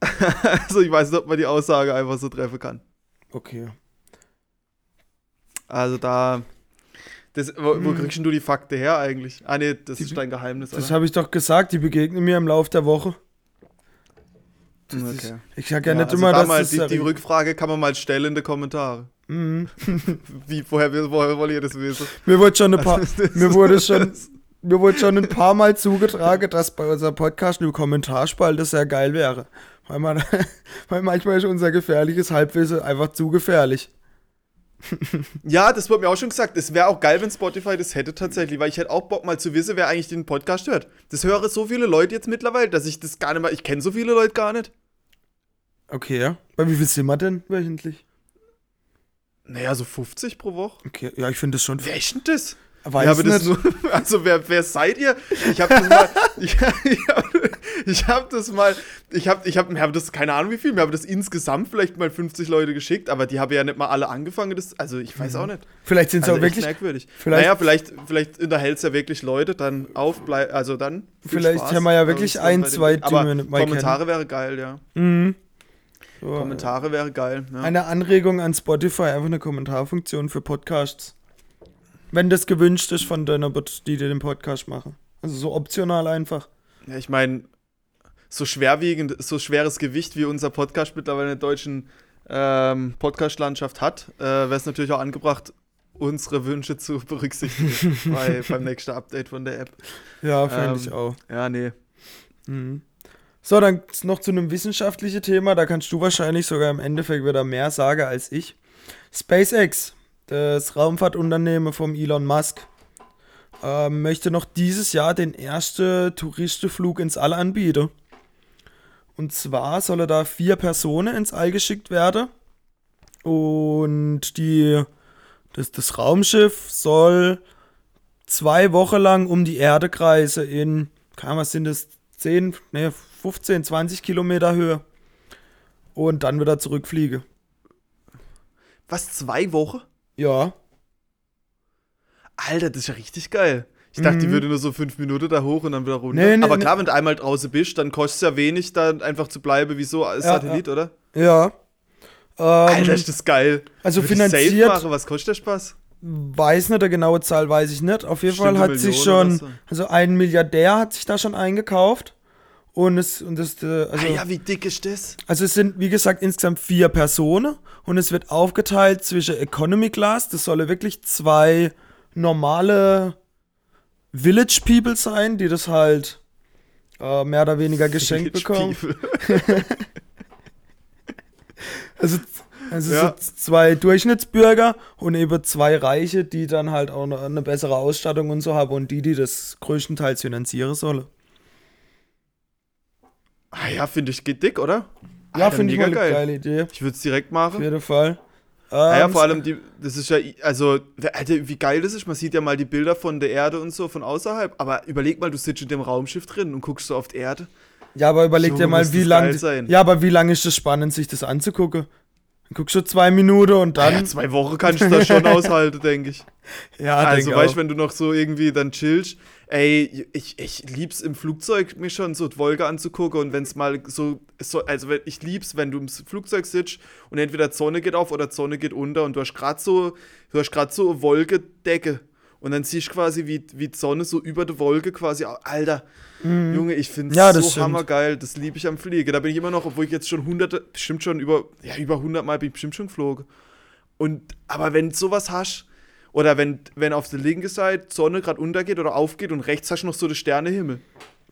also ich weiß nicht, ob man die Aussage einfach so treffen kann. Okay. Also da. Das, wo, wo Hm. kriegst denn du die Fakten her eigentlich? Ah nee, das Die- ist dein Geheimnis, Das habe ich doch gesagt, die begegnen mir im Laufe der Woche. Das Okay. ist, ich sage ja, Ja, nicht also immer, da dass mal, das die, die seri- Rückfrage kann man mal stellen in die Kommentare. Mhm. Wie, woher, woher wollt ihr das wissen? Mir wurde schon ein paar, Also, mir wurde schon, mir wurde schon ein paar Mal zugetragen, dass bei unserem Podcast eine Kommentarspalte sehr geil wäre. Weil, man, weil manchmal ist unser gefährliches Halbwissen einfach zu gefährlich. Ja, das wurde mir auch schon gesagt. Es wäre auch geil, wenn Spotify das hätte tatsächlich, weil ich hätte auch Bock mal zu wissen, wer eigentlich den Podcast hört. Das hören so viele Leute jetzt mittlerweile, dass ich das gar nicht mehr. Ich kenne so viele Leute gar nicht. Okay, ja. Bei wie viel sind wir denn wöchentlich? Naja, so 50 pro Woche. Okay, ja, ich finde das schon. Das? Weiß ja, nicht. nur, also wer, wer seid ihr? Ich habe das mal, ich, ich habe ich hab das mal, ich habe, ich habe, mir haben das keine Ahnung wie viel, mir haben das insgesamt vielleicht mal 50 Leute geschickt, aber die haben ja nicht mal alle angefangen. Das, also ich weiß auch nicht. Vielleicht sind es Also auch wirklich. merkwürdig. vielleicht- naja, vielleicht, vielleicht unterhält es ja wirklich Leute, dann auf, also dann. viel Vielleicht Spaß haben wir ja wirklich ein, zwei, die aber wir nicht mal Kommentare wäre geil, ja. Mhm. So, Kommentare wäre geil. Ja. Eine Anregung an Spotify, einfach eine Kommentarfunktion für Podcasts. Wenn das gewünscht ist von deiner, die dir den Podcast machen. Also so optional einfach. Ja, ich meine, so schwerwiegend, so schweres Gewicht wie unser Podcast mittlerweile in der deutschen ähm, Podcast-Landschaft hat, äh, wäre es natürlich auch angebracht, unsere Wünsche zu berücksichtigen bei, beim nächsten Update von der App. Ja, fände Ähm, ich auch. Ja, nee. Mhm. So, dann noch zu einem wissenschaftlichen Thema. Da kannst du wahrscheinlich sogar im Endeffekt wieder mehr sagen als ich. SpaceX, das Raumfahrtunternehmen vom Elon Musk, ähm, möchte noch dieses Jahr den ersten Touristenflug ins All anbieten. Und zwar soll da vier Personen ins All geschickt werden. Und die, das, das Raumschiff soll zwei Wochen lang um die Erde kreisen in, kann was sind das, 10, ne, 15, 20 Kilometer Höhe. Und dann wieder zurückfliege. Was, zwei Wochen? Ja. Alter, das ist ja richtig geil. Ich dachte, die Mhm. würde nur so fünf Minuten da hoch und dann wieder runter. Nee, nee, Aber nee. klar, wenn du einmal draußen bist, dann kostet es ja wenig, da einfach zu bleiben, wie so als Ja, Satellit, oder? Ja. Ähm, Alter, ist das geil. also Würde ich safe finanziert, machen. Was kostet der Spaß? weiß nicht, der genaue Zahl weiß ich nicht. Auf jeden Bestimmt Fall hat sich schon, oder also ein Milliardär hat sich da schon eingekauft. Und es, und das, äh, also, ah ja, wie dick ist das? also es sind, wie gesagt, insgesamt vier Personen und es wird aufgeteilt zwischen Economy Class, das sollen wirklich zwei normale Village People sein, die das halt äh, mehr oder weniger geschenkt bekommen. Also, also Ja. so zwei Durchschnittsbürger und eben zwei Reiche, die dann halt auch eine, eine bessere Ausstattung und so haben und die, die das größtenteils finanzieren sollen. Ah ja, finde ich, geht dick, oder? Ja, Alter, finde ich eine geile Idee. Ich würde es direkt Auf machen. jeden Fall. Ah ja, Ähm, vor allem, die, das ist ja, also, Alter, wie geil das ist. Man sieht ja mal die Bilder von der Erde und so von außerhalb. Aber überleg mal, du sitzt in dem Raumschiff drin und guckst so auf die Erde. Ja, aber überleg Junge, dir mal, wie das lang. geil sein. Ja, aber wie lange ist es spannend, sich das anzugucken? Dann guckst du zwei Minuten und dann. ja, zwei Wochen kannst du das schon aushalten, denke ich. Ja, also, weißt du, wenn du noch so irgendwie dann chillst, ey, ich, ich lieb's im Flugzeug, mir schon so die Wolke anzugucken und wenn es mal so, so, also ich lieb's, wenn du im Flugzeug sitzt und entweder die Sonne geht auf oder die Sonne geht unter und du hast gerade so, du hast gerade so eine Wolkedecke und dann siehst du quasi, wie, wie die Sonne so über der Wolke quasi, Alter, Junge, ich finde Mhm. Ja, das so stimmt. hammergeil, das liebe ich am Fliegen. Da bin ich immer noch, obwohl ich jetzt schon hunderte, bestimmt schon über, ja, über hundert Mal bin ich bestimmt schon geflogen. Und, aber wenn du sowas hast, oder wenn, wenn auf der linken Seite die Sonne gerade untergeht oder aufgeht und rechts hast du noch so den Sternehimmel.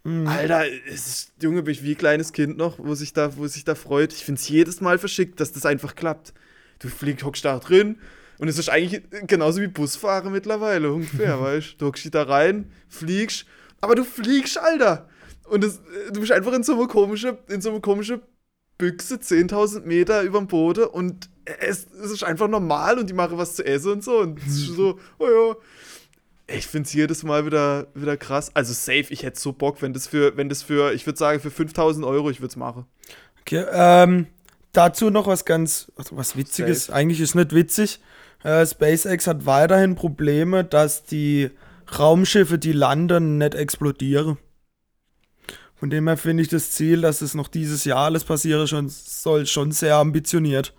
Mhm. Alter, es ist, Junge, bin ich wie ein kleines Kind noch, wo sich da, wo sich da freut. Ich finde es jedes Mal verschickt, dass das einfach klappt. Du fliegst, hockst da drin und es ist eigentlich genauso wie Busfahren mittlerweile, ungefähr, weißt du? Du da rein, fliegst, aber du fliegst, Alter! Und das, du bist einfach in so eine komische, in so eine komische Büchse 10.000 Meter über dem Boden und es, es ist einfach normal und die machen was zu essen und so und es ist so, oh ja. Ich finde es jedes Mal wieder, wieder krass. Also safe, ich hätte so Bock, wenn das für, wenn das für, ich würde sagen, für 5000 Euro, ich würde es machen. Okay, ähm, dazu noch was ganz, was Witziges. Safe. Eigentlich ist nicht witzig. Äh, SpaceX hat weiterhin Probleme, dass die Raumschiffe, die landen, nicht explodieren. Von dem her finde ich das Ziel, dass es noch dieses Jahr alles passieren schon, soll, schon sehr ambitioniert.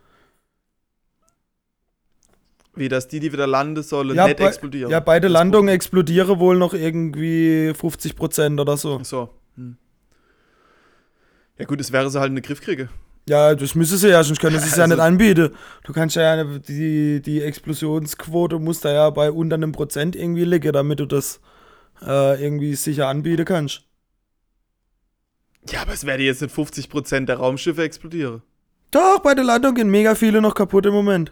Wie, dass die, die wieder landen sollen, Ja, nicht explodieren. Ja, beide Landungen explodieren wohl noch irgendwie 50% oder so. Ach So. Hm. Ja gut, es wäre so halt eine Griffkriege. Ja, das müssen sie ja, sonst können sie es ja Also- nicht anbieten. Du kannst ja, die, die Explosionsquote muss da ja bei unter einem Prozent irgendwie liegen, damit du das äh, irgendwie sicher anbieten kannst. Ja, aber es werde jetzt nicht 50% der Raumschiffe explodieren. Doch, bei der Landung gehen mega viele noch kaputt im Moment.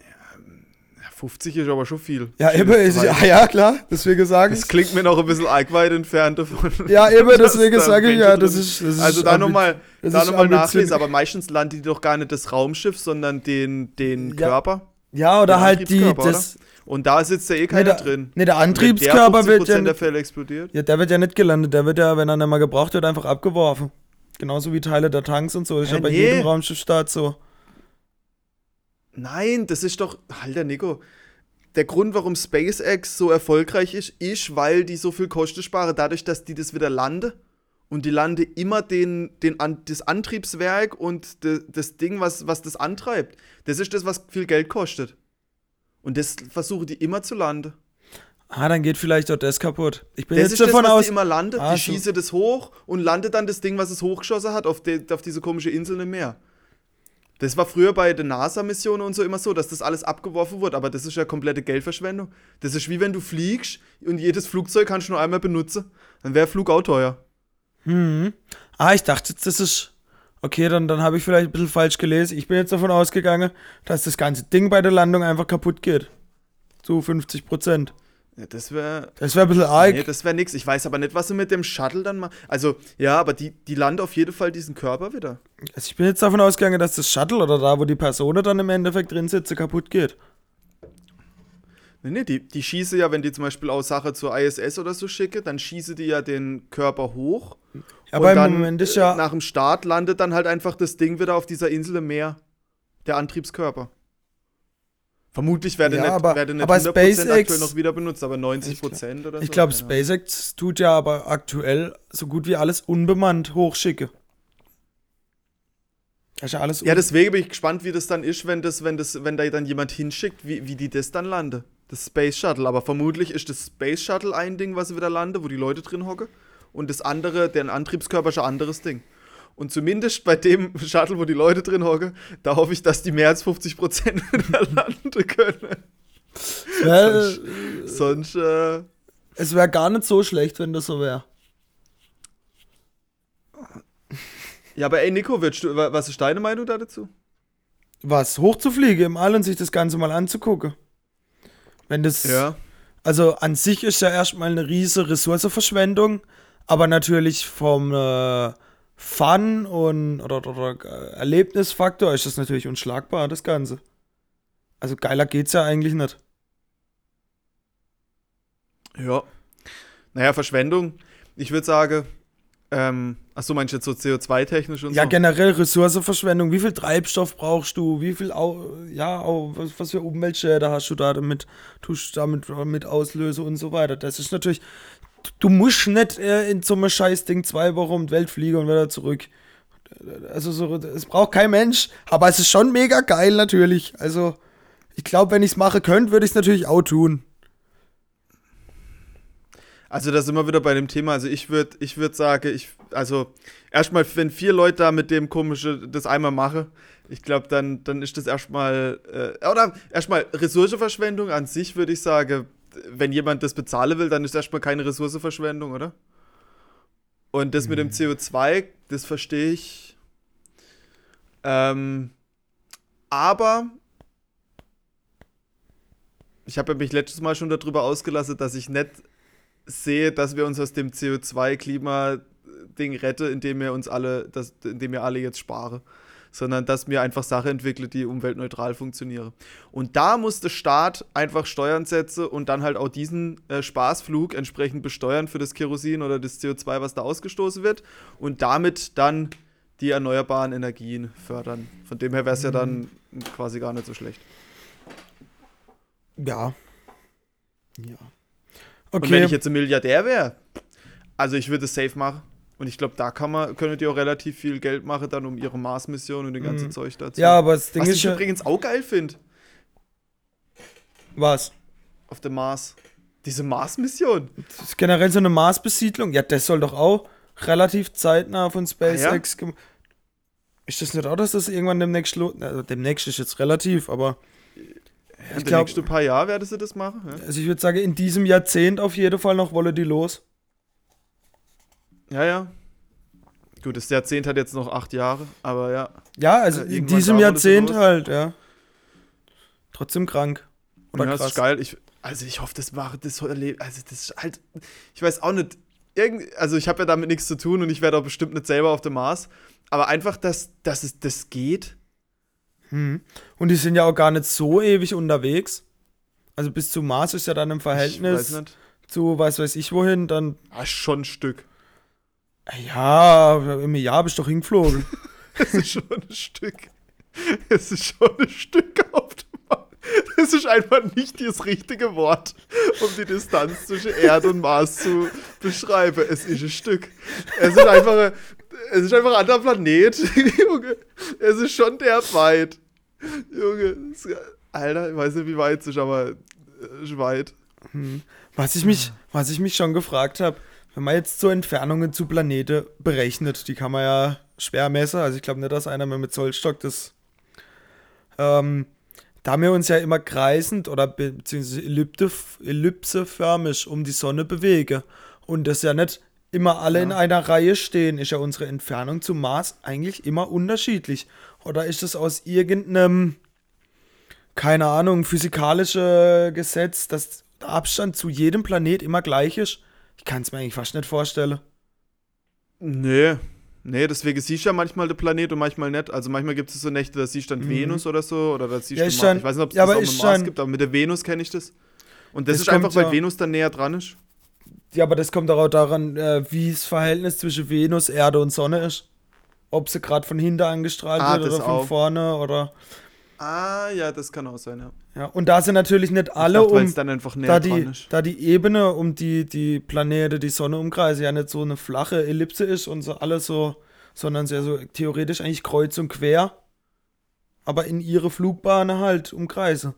Ja, 50 ist aber schon viel. Ja, eben, ist, ja, ja, klar, deswegen sage Das ich. klingt mir noch ein bisschen arg weit entfernt davon. Ja, eben, deswegen sage ich ja, das ist. Das Also ist da nochmal das da ist noch mal nachlesen, aber meistens landen die doch gar nicht das Raumschiff, sondern den, den Ja. Körper. Ja, oder den halt die. Das, Und da sitzt ja eh nee, keiner der, drin. nee, der Antriebskörper wird ja 50% der Fälle explodiert. Ja, der wird ja nicht gelandet, der wird ja, wenn er nicht mal gebraucht wird, einfach abgeworfen. Genauso wie Teile der Tanks und so. Das ist ja bei nee. jedem Raumschiffstart so. Nein, das ist doch. Alter, Nico. Der Grund, warum SpaceX so erfolgreich ist, ist, weil die so viel Kosten sparen, dadurch, dass die das wieder landen. Und die lande immer den, den, das Antriebswerk und de, das Ding, was, was das antreibt. Das ist das, was viel Geld kostet. Und das versuchen die immer zu landen. Ah, dann geht vielleicht auch das kaputt. Ich bin Das jetzt ist das, davon was aus. die immer landet. Ah, die so. schießen das hoch und landet dann das Ding, was es hochgeschossen hat, auf, de, auf diese komische Insel im Meer. Das war früher bei den NASA-Missionen und so immer so, dass das alles abgeworfen wurde, aber das ist ja komplette Geldverschwendung. Das ist wie wenn du fliegst und jedes Flugzeug kannst du nur einmal benutzen. Dann wäre Flug auch teuer. Hm. Ah, ich dachte das ist. Okay, dann, dann habe ich vielleicht ein bisschen falsch gelesen. Ich bin jetzt davon ausgegangen, dass das ganze Ding bei der Landung einfach kaputt geht. Zu 50 Prozent. Ja, das wäre. Das wäre ein bisschen arg. Nee, das wäre nix. Ich weiß aber nicht, was sie mit dem Shuttle dann machen. Also, ja, aber die, die landen auf jeden Fall diesen Körper wieder. Also ich bin jetzt davon ausgegangen, dass das Shuttle oder da, wo die Person dann im Endeffekt drin sitzt, kaputt geht. Nee, nee, die, die schieße ja, wenn die zum Beispiel auch Sache zur ISS oder so schicke, dann schieße die ja den Körper hoch. Aber und im dann, Moment ist äh, ja. Nach dem Start landet dann halt einfach das Ding wieder auf dieser Insel im Meer. Der Antriebskörper. Vermutlich werde Ja, nicht, werde nicht aber 100% SpaceX aktuell noch wieder benutzt, aber 90% oder so. Ich glaube. SpaceX tut ja aber aktuell so gut wie alles unbemannt hochschicke. Das ist ja alles Ja, deswegen bin ich gespannt, wie das dann ist, wenn das, wenn das, wenn da dann jemand hinschickt, wie, wie die das dann lande. Das Space Shuttle. Aber vermutlich ist das Space Shuttle ein Ding, was wieder lande, wo die Leute drin hocken. Und das andere, deren Antriebskörper ist ein anderes Ding. Und zumindest bei dem Shuttle, wo die Leute drin hocken, da hoffe ich, dass die mehr als 50% wieder landen können. wär, Sonst, äh, es wäre gar nicht so schlecht, wenn das so wäre. ja, aber ey, Nico, du, wa- was ist deine Meinung da dazu? Was, hochzufliegen im All und sich das Ganze mal anzugucken. Wenn das. Also an sich ist ja erstmal eine riesige Ressourceverschwendung, aber natürlich vom äh, Fun und oder, oder, oder äh, Erlebnisfaktor ist das natürlich unschlagbar, das Ganze. Also geiler geht's ja eigentlich nicht. Ja. Naja, Verschwendung. Ich würde sagen, ähm, achso, meinst du jetzt so CO2-technisch und Ja, so? generell Ressourceverschwendung. Wie viel Treibstoff brauchst du? Wie viel, Au ja, au was, was für Umweltschäden hast du da damit, tust du damit mit auslöse und so weiter. Das ist natürlich, du musst nicht äh, in so einem Scheißding zwei Wochen um die Welt fliegen und wieder zurück. Also so, es braucht kein Mensch, aber es ist schon mega geil natürlich. Also ich glaube, wenn ich es machen könnte, würde ich es natürlich auch tun. Also da sind wir wieder bei dem Thema. Also ich würde ich würd sagen, ich, also erstmal, wenn vier Leute da mit dem komische das einmal machen, ich glaube, dann, dann ist das erstmal, äh, oder erstmal Ressourceverschwendung an sich, würde ich sagen, wenn jemand das bezahlen will, dann ist erstmal keine Ressourceverschwendung, oder? Und das mit dem CO2, das verstehe ich. Ähm, aber ich habe mich letztes Mal schon darüber ausgelassen, dass ich nicht sehe, dass wir uns aus dem CO2-Klima-Ding retten, indem wir uns alle, das, indem wir alle jetzt sparen. Sondern dass wir einfach Sachen entwickeln, die umweltneutral funktionieren. Und da muss der Staat einfach Steuern setzen und dann halt auch diesen äh, Spaßflug entsprechend besteuern für das Kerosin oder das CO2, was da ausgestoßen wird. Und damit dann die erneuerbaren Energien fördern. Von dem her wäre es ja dann quasi gar nicht so schlecht. Ja. Ja. Und wenn ich jetzt ein Milliardär wäre, also ich würde es safe machen. Und ich glaube, da kann man, können die auch relativ viel Geld machen, dann um ihre Mars-Mission und den ganzen Mhm. Zeug dazu. ja, aber das Ding Was ist ich ja, übrigens auch geil finde, was? auf dem Mars. Diese Mars-Mission. Das ist generell so eine Marsbesiedlung. Ja, das soll doch auch relativ zeitnah von SpaceX. gem- Ist das nicht auch, dass das irgendwann demnächst Also demnächst ist jetzt relativ, aber Ja, Ich die glaub- nächsten paar Jahre werden sie das machen. Ja, also ich würde sagen, in diesem Jahrzehnt auf jeden Fall noch wolle die los. Ja. ja. Gut, das Jahrzehnt hat jetzt noch acht Jahre, aber ja. Ja, also Äh, in diesem Jahrzehnt halt, ja. Trotzdem krank. Oder ja, das krass. ist geil. Ich, also ich hoffe, das macht das so erlebt. Also das ist halt, ich weiß auch nicht. Irgend, also ich habe ja damit nichts zu tun und ich werde auch bestimmt nicht selber auf dem Mars. Aber einfach, dass, dass es das geht. Hm. Und die sind ja auch gar nicht so ewig unterwegs. Also bis zum Mars ist ja dann im Verhältnis weiß zu weiß weiß ich wohin, dann Ah, schon ein Stück. Ja, im Jahr bist du doch hingeflogen. Es ist schon ein Stück. Es ist schon ein Stück auf dem Mars. Es ist einfach nicht das richtige Wort, um die Distanz zwischen Erde und Mars zu beschreiben. Es ist ein Stück. Es ist einfach, ein- es ist einfach ein anderer Planet. Junge, es ist schon der weit. Junge, es, Alter, ich weiß nicht, wie weit es ist, aber es ist weit. Was ich mich, was ich mich schon gefragt habe, wenn man jetzt so Entfernungen zu Planeten berechnet, die kann man ja schwer messen. Also ich glaube nicht, dass einer mehr mit Zollstock das. Ähm, da wir uns ja immer kreisend oder be beziehungsweise ellipte, ellipseförmig um die Sonne bewegen und das ja nicht immer alle in einer Reihe stehen, ist ja unsere Entfernung zum Mars eigentlich immer unterschiedlich. Oder ist es aus irgendeinem, keine Ahnung, physikalische Gesetz, dass der Abstand zu jedem Planet immer gleich ist? Ich kann es mir eigentlich fast nicht vorstellen. Nee. Nee, deswegen siehst du ja manchmal den Planet und manchmal nicht. Also manchmal gibt es so Nächte, da siehst du dann Mhm. Venus oder so, oder da siehst Ja, du Mars. Ich weiß nicht, ob es ja, das auch mit Mars gibt, aber mit der Venus kenne ich das. Und das, Das ist einfach, weil ja- Venus dann näher dran ist. Ja, aber das kommt auch daran, äh, wie das Verhältnis zwischen Venus, Erde und Sonne ist. Ob sie gerade von hinten angestrahlt Ah, wird oder von auch. vorne oder. Ah, ja, das kann auch sein, ja. Ja, und da sind natürlich nicht alle dachte, um. dann einfach Da die, da die Ebene um die, die Planete, die Sonne umkreisen, ja nicht so eine flache Ellipse ist und so alles so, sondern sehr so theoretisch eigentlich kreuz und quer, aber in ihre Flugbahn halt umkreise.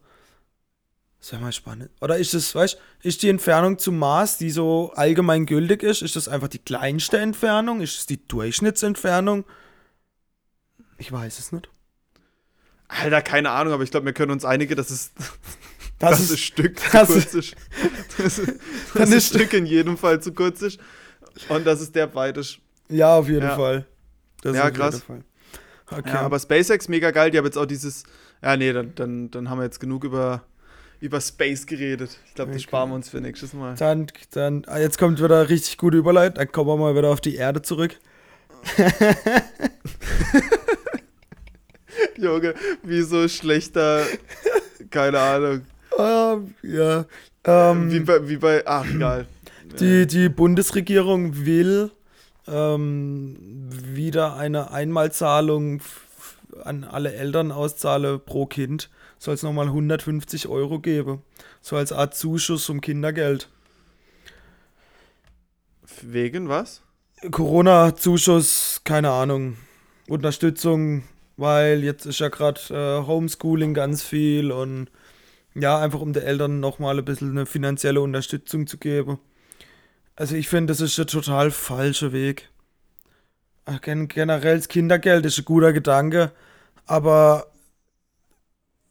Das wäre mal spannend. Oder ist das, weißt ist die Entfernung zum Mars, die so allgemein gültig ist, ist das einfach die kleinste Entfernung? Ist es die Durchschnittsentfernung? Ich weiß es nicht. Alter, keine Ahnung, aber ich glaube, wir können uns einigen, dass es Das, das, ist, das Stück zu das kurz ist. Das, ist- das ist- Stück in jedem Fall zu kurz ist. Und dass es der ist. ja, auf jeden Ja. Fall. Das Ja, auf krass. jeden Fall. Okay. Ja, aber SpaceX mega geil. Die haben jetzt auch dieses. Ja, nee, dann, dann, dann haben wir jetzt genug über, über Space geredet. Ich glaube, das Okay. sparen wir uns für nächstes Mal. Dann, dann, ah, jetzt kommt wieder richtig gute Überleitung. Dann kommen wir mal wieder auf die Erde zurück. Junge, wie so schlechter. Keine Ahnung. Ähm, ja. Ähm, Wie bei, wie bei. Ach, egal. die, die Bundesregierung will ähm, wieder eine Einmalzahlung an alle Eltern auszahlen pro Kind. Soll es nochmal 150 Euro geben. So als Art Zuschuss zum Kindergeld. Wegen was? Corona-Zuschuss, keine Ahnung. Unterstützung, weil jetzt ist ja gerade äh, Homeschooling ganz viel und ja, einfach um den Eltern nochmal ein bisschen eine finanzielle Unterstützung zu geben. Also ich finde, das ist der total falsche Weg. Gen generell das Kindergeld ist ein guter Gedanke, aber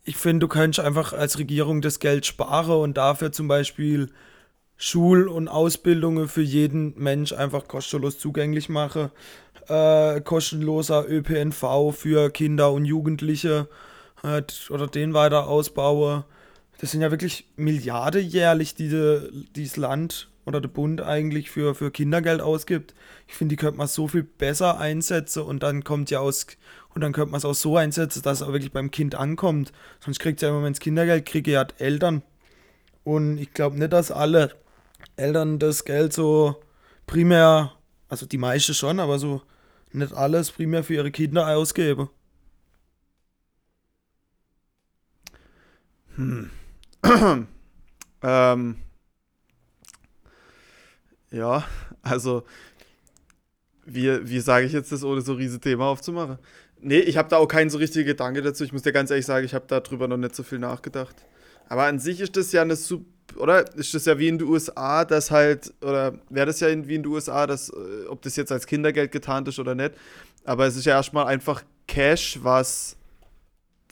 ich finde, du könntest einfach als Regierung das Geld sparen und dafür zum Beispiel Schul- und Ausbildungen für jeden Mensch einfach kostenlos zugänglich machen. Äh, kostenloser ÖPNV für Kinder und Jugendliche äh, oder den weiter ausbauen. Das sind ja wirklich Milliarden jährlich, die dieses Land oder der Bund eigentlich für, für Kindergeld ausgibt. Ich finde, die könnte man so viel besser einsetzen und dann kommt ja aus und dann könnte man es auch so einsetzen, dass es auch wirklich beim Kind ankommt. Sonst kriegt ja im Moment das Kindergeld, kriege ja Eltern. Und ich glaube nicht, dass alle Eltern das Geld so primär, also die meisten schon, aber so nicht alles primär für ihre Kinder ausgeben. Ähm, ja, also, wie, wie sage ich jetzt das, ohne so ein riesen Thema aufzumachen? Nee, ich habe da auch keinen so richtigen Gedanke dazu. Ich muss dir ganz ehrlich sagen, ich habe darüber noch nicht so viel nachgedacht. Aber an sich ist das ja eine Sub, oder? Ist das ja wie in den USA, dass halt, oder wäre das ja wie in den USA, dass, äh, ob das jetzt als Kindergeld getarnt ist oder nicht. Aber es ist ja erstmal einfach Cash, was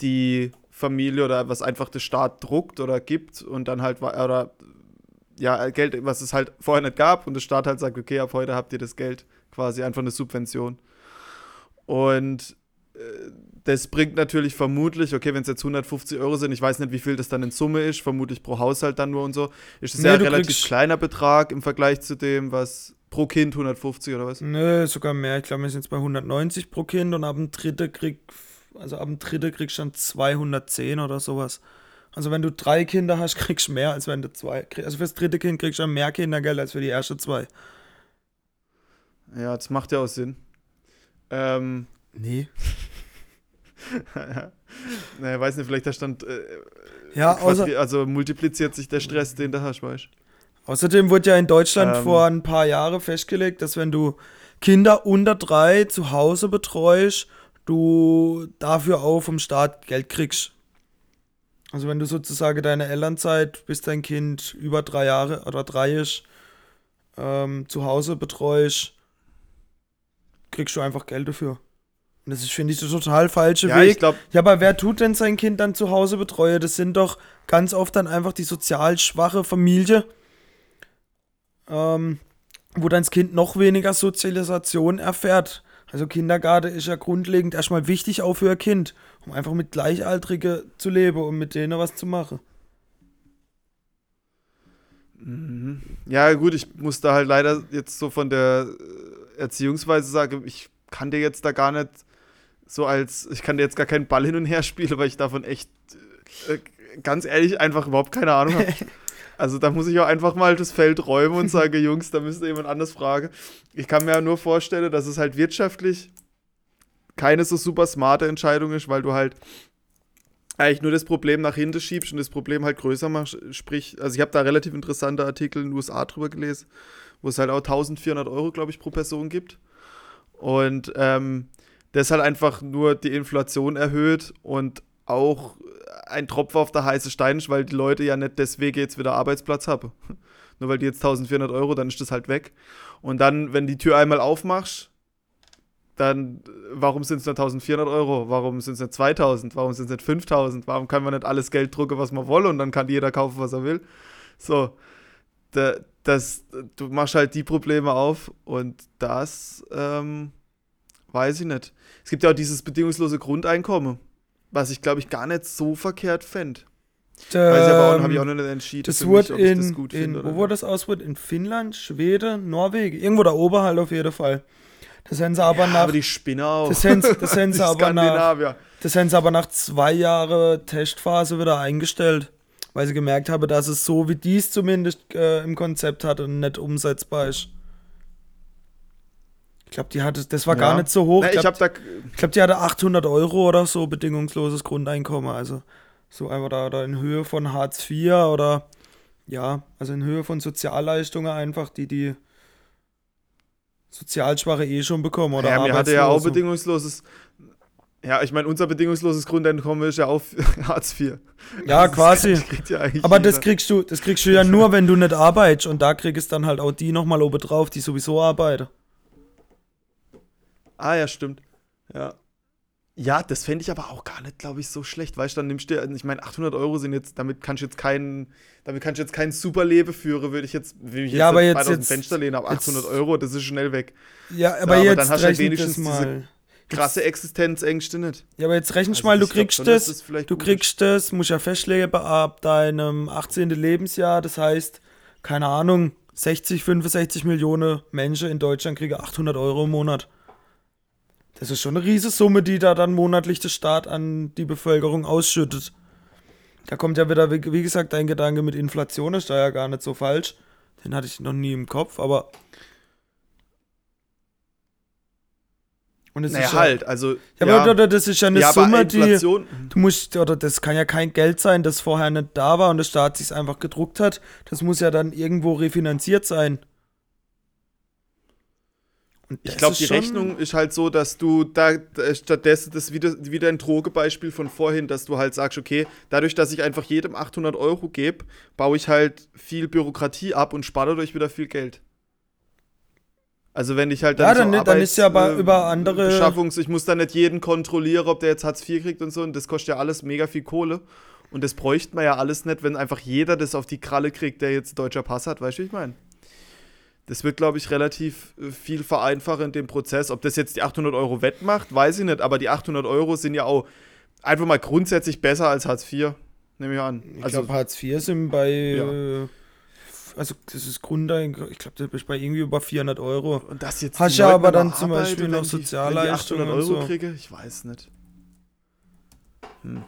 die Familie oder was einfach der Staat druckt oder gibt und dann halt, oder ja, Geld, was es halt vorher nicht gab und der Staat halt sagt, okay, ab heute habt ihr das Geld, quasi einfach eine Subvention. Und äh, das bringt natürlich vermutlich, okay, wenn es jetzt 150 Euro sind, ich weiß nicht, wie viel das dann in Summe ist, vermutlich pro Haushalt dann nur und so, ist es Nee, ja ein relativ kleiner Betrag im Vergleich zu dem, was pro Kind 150 oder was? Nö, sogar mehr. Ich glaube, wir sind jetzt bei 190 pro Kind und ab dem dritten krieg, also ab dem dritten kriegst du dann 210 oder sowas. Also wenn du drei Kinder hast, kriegst du mehr, als wenn du zwei kriegst. Also fürs dritte Kind kriegst du dann mehr Kindergeld als für die ersten zwei. Ja, das macht ja auch Sinn. Ähm, Nee. naja, weiß nicht, vielleicht da stand, äh, Ja, außer, quadri- also multipliziert sich der Stress, den du hast, weißt Außerdem wurde ja in Deutschland Ähm. vor ein paar Jahren festgelegt, dass wenn du Kinder unter drei zu Hause betreust, du dafür auch vom Staat Geld kriegst. Also wenn du sozusagen deine Elternzeit, bis dein Kind über drei Jahre oder drei ist, ähm, zu Hause betreust, kriegst du einfach Geld dafür. Und das ist, finde ich, der total falsche Ja, Weg. ich glaube, Ja, aber wer tut denn sein Kind dann zu Hause betreue? Das sind doch ganz oft dann einfach die sozial schwache Familie, ähm, wo dann das Kind noch weniger Sozialisation erfährt. Also Kindergarten ist ja grundlegend erstmal wichtig auch für ein Kind, um einfach mit Gleichaltrigen zu leben und mit denen was zu machen. ja gut, ich muss da halt leider jetzt so von der äh, Erziehungsweise sagen, ich kann dir jetzt da gar nicht so als, ich kann dir jetzt gar keinen Ball hin und her spielen, weil ich davon echt, äh, ganz ehrlich, einfach überhaupt keine Ahnung habe. Also da muss ich auch einfach mal das Feld räumen und sage, Jungs, da müsst ihr jemand anders fragen. Ich kann mir ja nur vorstellen, dass es halt wirtschaftlich keine so super smarte Entscheidung ist, weil du halt eigentlich nur das Problem nach hinten schiebst und das Problem halt größer machst. Sprich, also ich habe da relativ interessante Artikel in den USA drüber gelesen, wo es halt auch 1400 Euro, glaube ich, pro Person gibt. Und ähm, das halt einfach nur die Inflation erhöht und auch ein Tropfen auf der heiße Stein ist, weil die Leute ja nicht deswegen jetzt wieder Arbeitsplatz haben. Nur weil die jetzt 1400 Euro, dann ist das halt weg. Und dann, wenn die Tür einmal aufmachst, dann warum sind es nur 1400 Euro? Warum sind es nicht 2000? Warum sind es nicht 5000? Warum kann man nicht alles Geld drucken, was man will und dann kann jeder kaufen, was er will? So, da, das, du machst halt die Probleme auf und das ähm, weiß ich nicht. Es gibt ja auch dieses bedingungslose Grundeinkommen was ich glaube ich gar nicht so verkehrt fände. Weiß ich aber auch, habe ich auch noch nicht entschieden. Das wurde in, das gut in wo wurde das aus? In Finnland, Schweden, Norwegen, irgendwo da oben halt auf jeden Fall. Das haben sie aber ja, nach. Aber die Spinner auch. Das haben, das haben sie aber nach. Das haben sie aber nach zwei Jahren Testphase wieder eingestellt. Weil sie gemerkt haben, dass es so wie dies zumindest äh, im Konzept hatte nicht umsetzbar ist. Ich glaube, die hatte, das war ja. gar nicht so hoch. Na, ich glaube, glaub, die hatte 800 Euro oder so bedingungsloses Grundeinkommen. Also so einfach da, da in Höhe von Hartz IV oder ja, also in Höhe von Sozialleistungen einfach, die die Sozialschwache eh schon bekommen oder Ja, mir hatte ja auch bedingungsloses. Ja, ich meine, unser bedingungsloses Grundeinkommen ist ja auch Hartz IV. Ja, das quasi. Ja Aber das kriegst du, das kriegst du ja nur, wenn du nicht arbeitest und da kriegst dann halt auch die nochmal oben drauf, die sowieso arbeiten. Ah, ja, stimmt. Ja. Ja, das fände ich aber auch gar nicht, glaube ich, so schlecht. Weißt du, dann nimmst du, ich meine, 800 Euro sind jetzt, damit kannst du jetzt keinen, damit kannst du jetzt kein super Leben führen, würde ich jetzt, wenn ich jetzt, ja, aber jetzt, jetzt Fenster lehne, aber 800 Euro, das ist schnell weg. Ja, aber, so, aber jetzt dann hast du halt wenigstens mal. krasse Existenzängste nicht. Ja, aber jetzt rechnest also mal, du kriegst schon, das, das du kriegst das, musst ja festlegen ab deinem 18. Lebensjahr, das heißt, keine Ahnung, 60, 65 Millionen Menschen in Deutschland kriegen 800 Euro im Monat. Das ist schon eine riesige Summe, die da dann monatlich der Staat an die Bevölkerung ausschüttet. Da kommt ja wieder, wie gesagt, dein Gedanke mit Inflation, ist da ja gar nicht so falsch. Den hatte ich noch nie im Kopf, aber. Und es naja, ist ja, halt, also. Ja, ja, aber das ist ja eine ja, Summe, die. Du musst, oder das kann ja kein Geld sein, das vorher nicht da war und der Staat sich einfach gedruckt hat. Das muss ja dann irgendwo refinanziert sein ich glaube, die Rechnung ist halt so, dass du da stattdessen das wieder, wieder ein Drogebeispiel von vorhin, dass du halt sagst, okay, dadurch, dass ich einfach jedem 800 Euro gebe, baue ich halt viel Bürokratie ab und spare dadurch wieder viel Geld. Also wenn ich halt dann, ja, dann, so Arbeits, dann ist ja aber äh, über andere Beschaffungs, ich muss dann nicht jeden kontrollieren, ob der jetzt Hartz IV kriegt und so und das kostet ja alles mega viel Kohle und das bräuchte man ja alles nicht, wenn einfach jeder das auf die Kralle kriegt, der jetzt deutscher Pass hat, weißt du, wie ich meine? Das wird, glaube ich, relativ äh, viel vereinfachen in dem Prozess. Ob das jetzt die 800 Euro wettmacht, weiß ich nicht, aber die 800 Euro sind ja auch einfach mal grundsätzlich besser als Hartz IV, nehme ich an. Ich also, glaube, Hartz IV sind bei, ja. also das ist Grundeinkommen, ich glaube, das ist bei irgendwie über 400 Euro. Und das jetzt Hast du aber dann zum Beispiel noch Sozialleistungen. 800 Euro so. kriege, ich weiß nicht. Hm.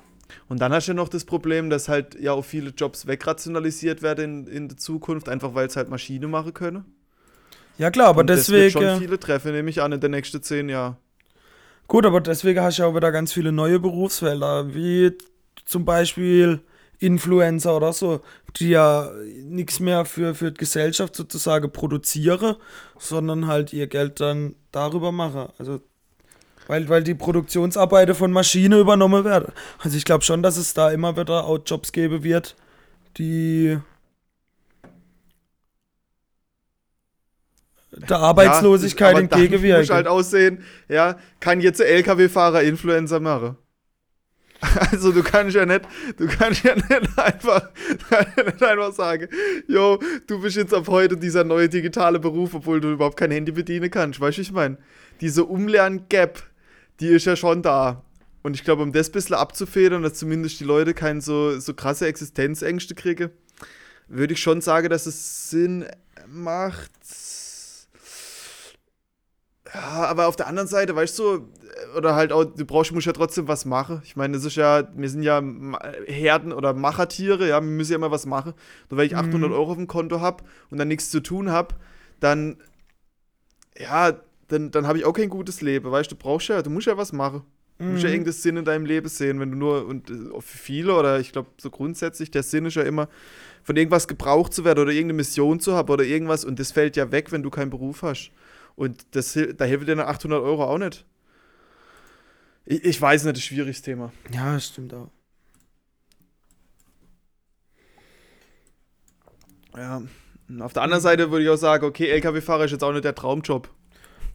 Und dann hast du ja noch das Problem, dass halt ja auch viele Jobs wegrationalisiert werden in, in der Zukunft, einfach weil es halt Maschine machen können. Ja klar, aber Und deswegen. Das wird schon viele Treffen, nehme ich an, in den nächsten zehn Jahren. Gut, aber deswegen hast du ja auch wieder ganz viele neue Berufsfelder, wie zum Beispiel Influencer oder so, die ja nichts mehr für, für die Gesellschaft sozusagen produzieren, sondern halt ihr Geld dann darüber machen. Also weil, weil die Produktionsarbeiten von Maschinen übernommen werden. Also ich glaube schon, dass es da immer wieder auch Jobs geben wird, die der Arbeitslosigkeit ja, entgegenwirken. Muss halt aussehen, ja, kann jetzt LKW-Fahrer Influencer machen. Also du kannst ja nicht, du kannst ja nicht einfach, nicht einfach sagen, yo, du bist jetzt ab heute dieser neue digitale Beruf, obwohl du überhaupt kein Handy bedienen kannst. Weißt du, ich meine? Diese Umlern-Gap, die ist ja schon da. Und ich glaube, um das ein bisschen abzufedern, dass zumindest die Leute keine so, so krasse Existenzängste kriegen, würde ich schon sagen, dass es Sinn macht, ja, aber auf der anderen Seite, weißt du, oder halt auch, du brauchst, musst ja trotzdem was machen. Ich meine, es ist ja, wir sind ja Herden- oder Machertiere, ja, wir müssen ja immer was machen. Nur weil ich 800 mhm. Euro auf dem Konto habe und dann nichts zu tun habe, dann, ja, dann, dann habe ich auch kein gutes Leben, weißt du, brauchst ja, du musst ja was machen. Du musst ja mhm. irgendeinen Sinn in deinem Leben sehen, wenn du nur, und äh, für viele, oder ich glaube so grundsätzlich, der Sinn ist ja immer, von irgendwas gebraucht zu werden oder irgendeine Mission zu haben oder irgendwas und das fällt ja weg, wenn du keinen Beruf hast. Und das, da hilft dir 800 Euro auch nicht. Ich, ich weiß nicht, das ist ein schwieriges Thema. Ja, das stimmt auch. Ja. Und auf der anderen Seite würde ich auch sagen, okay, LKW-Fahrer ist jetzt auch nicht der Traumjob.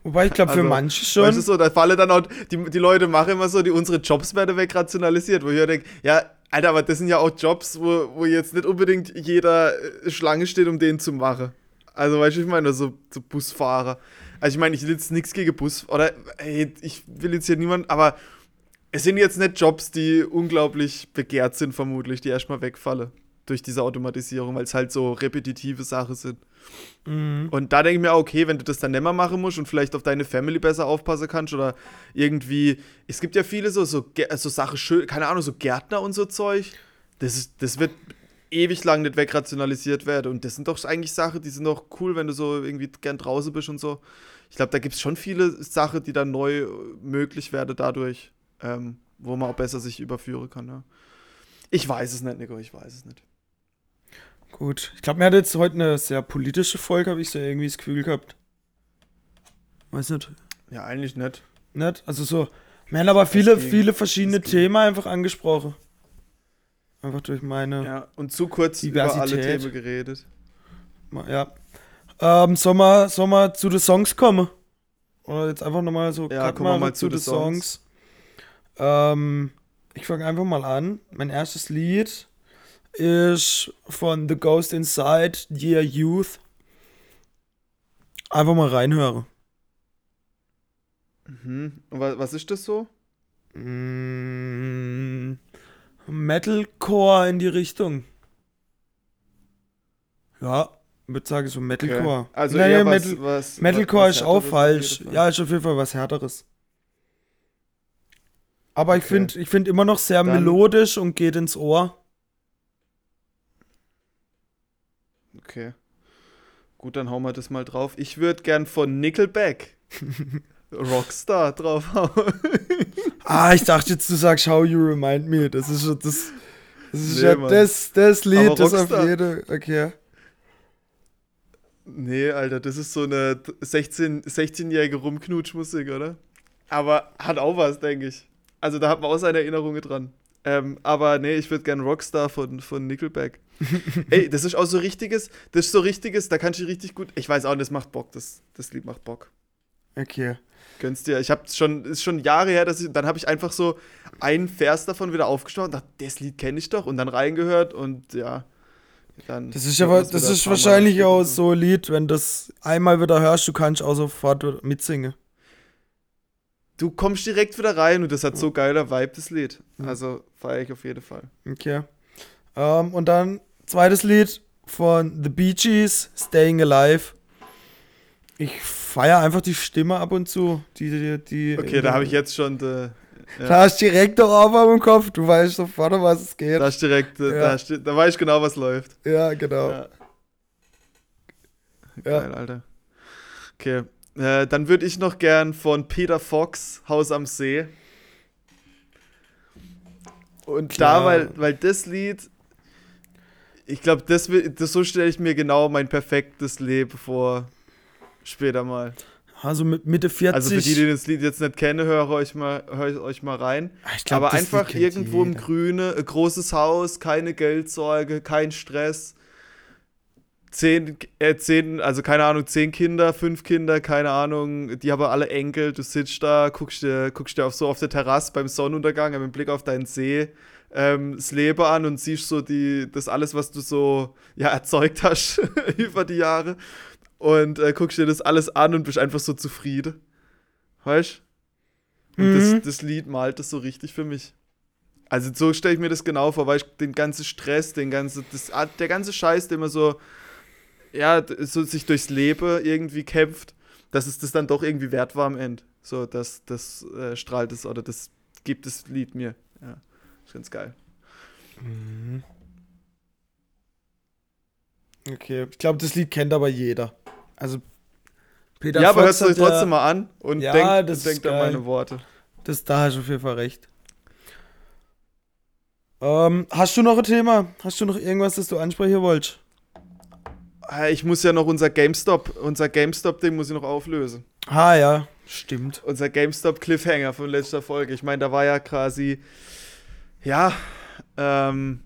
Wobei ich glaube, für also, manche schon. Weißt du so, da falle dann auch, die, die Leute machen immer so, die unsere Jobs werden wegrationalisiert, wo ich denke, ja, Alter, aber das sind ja auch Jobs, wo, wo jetzt nicht unbedingt jeder äh, Schlange steht, um den zu machen. Also, weißt du, ich meine, so, so Busfahrer. Also, ich meine, ich will jetzt nichts gegen Bus, oder, ey, ich will jetzt hier niemand, aber es sind jetzt nicht Jobs, die unglaublich begehrt sind, vermutlich, die erstmal wegfallen durch diese Automatisierung, weil es halt so repetitive Sachen sind. Mhm. Und da denke ich mir auch, okay, wenn du das dann nicht mehr machen musst und vielleicht auf deine Family besser aufpassen kannst oder irgendwie, es gibt ja viele so, so, so Sachen, keine Ahnung, so Gärtner und so Zeug, das, ist, das wird ewig lang nicht wegrationalisiert werden und das sind doch eigentlich Sachen, die sind doch cool, wenn du so irgendwie gern draußen bist und so. Ich glaube, da gibt es schon viele Sachen, die dann neu möglich werden dadurch, ähm, wo man auch besser sich überführen kann. Ja. Ich weiß es nicht, Nico, ich weiß es nicht. Gut. Ich glaube, mir hat jetzt heute eine sehr politische Folge, habe ich so irgendwie das Gefühl gehabt. Weiß nicht. Ja, eigentlich nicht. Nicht? Also so, wir haben aber viele, viele verschiedene Themen einfach angesprochen. Einfach durch meine. Ja, und zu kurz Diversität. über alle Themen geredet. Ja. Ähm, soll man, soll man zu den Songs kommen? Oder jetzt einfach nochmal so, ja, kommen wir mal zu den Songs. Songs. Ähm, ich fange einfach mal an. Mein erstes Lied ist von The Ghost Inside, Dear Youth. Einfach mal reinhören. Mhm. Und was ist das so? Mm, Metalcore in die Richtung. Ja, würde sagen so Metalcore. Okay. Also naja, was, Metal, was, Metalcore was ist auch falsch. Ja, ist auf jeden Fall was härteres. Aber okay. ich finde ich find immer noch sehr Dann melodisch und geht ins Ohr. Okay. Gut, dann hauen wir das mal drauf. Ich würde gern von Nickelback Rockstar draufhauen. Ah, ich dachte jetzt, du sagst How You Remind Me. Das ist schon das. Das ist nee, ja das, das Lied, das auf jede. Okay. Nee, Alter, das ist so eine 16, 16-jährige Rumknutschmusik, oder? Aber hat auch was, denke ich. Also da hat man auch seine Erinnerungen dran. Ähm, aber nee, ich würde gern Rockstar von, von Nickelback. Ey, das ist auch so richtiges, das ist so richtiges, da kannst du richtig gut. Ich weiß auch, das macht Bock, das, das Lied macht Bock. Okay. Gönnst dir. Ich habe schon, ist schon Jahre her, dass ich, dann habe ich einfach so einen Vers davon wieder aufgestaut und dachte, das Lied kenne ich doch und dann reingehört und ja. Dann das ist aber, das ist wahrscheinlich auch so ein Lied, wenn das einmal wieder hörst, du kannst auch sofort mitsingen. Du kommst direkt wieder rein und das hat so geiler Vibe, das Lied. Also feiere ich auf jeden Fall. Okay. Um, ähm, und dann zweites Lied von The Bee Gees, Staying Alive. Ich feiere einfach die Stimme ab und zu. Die, die, die okay, da habe ich jetzt schon. De, ja. Da hast du direkt doch auf im Kopf. Du weißt sofort, um was es geht. Da hast direkt, ja. da, hast, da weiß ich genau, was läuft. Ja, genau. Ja. Geil, Alter. Okay. Äh, dann würde ich noch gern von Peter Fox, Haus am See. Und Klar. da, weil, weil das Lied ich glaube, das, das, so stelle ich mir genau mein perfektes Leben vor. Später mal. Also mit Mitte 40. Also für die, die das Lied jetzt nicht kennen, höre euch mal, hört euch mal rein. Ah, glaub, Aber einfach irgendwo jeder. im Grüne, ein großes Haus, keine Geldsorge, kein Stress. Zehn, äh, zehn, also keine Ahnung, zehn Kinder, fünf Kinder, keine Ahnung, die haben alle Enkel, du sitzt da, guckst dir, guckst dir auf, so auf der Terrasse beim Sonnenuntergang, mit Blick auf deinen See ähm, das Leben an und siehst so die, das alles, was du so ja, erzeugt hast über die Jahre. Und äh, guckst dir das alles an und bist einfach so zufrieden. Weißt du? Und mhm. das, das Lied malt das so richtig für mich. Also so stelle ich mir das genau vor, weil ich den ganzen Stress, den ganzen, das, der ganze Scheiß, der immer so, ja, so sich durchs Leben irgendwie kämpft, dass es das dann doch irgendwie wert war am Ende. So, das, das äh, strahlt es oder das gibt das Lied mir. Ja, ist ganz geil. Mhm. Okay, ich glaube, das Lied kennt aber jeder. Also Peter Ja, aber hört es euch trotzdem mal an und ja, denkt, das denkt an meine Worte. Das da hast du auf jeden Fall recht. Ähm, hast du noch ein Thema? Hast du noch irgendwas, das du ansprechen wolltest? Ah, ich muss ja noch unser GameStop, unser GameStop-Ding muss ich noch auflösen. Ah ja, stimmt. Unser GameStop-Cliffhanger von letzter Folge. Ich meine, da war ja quasi, ja, ähm,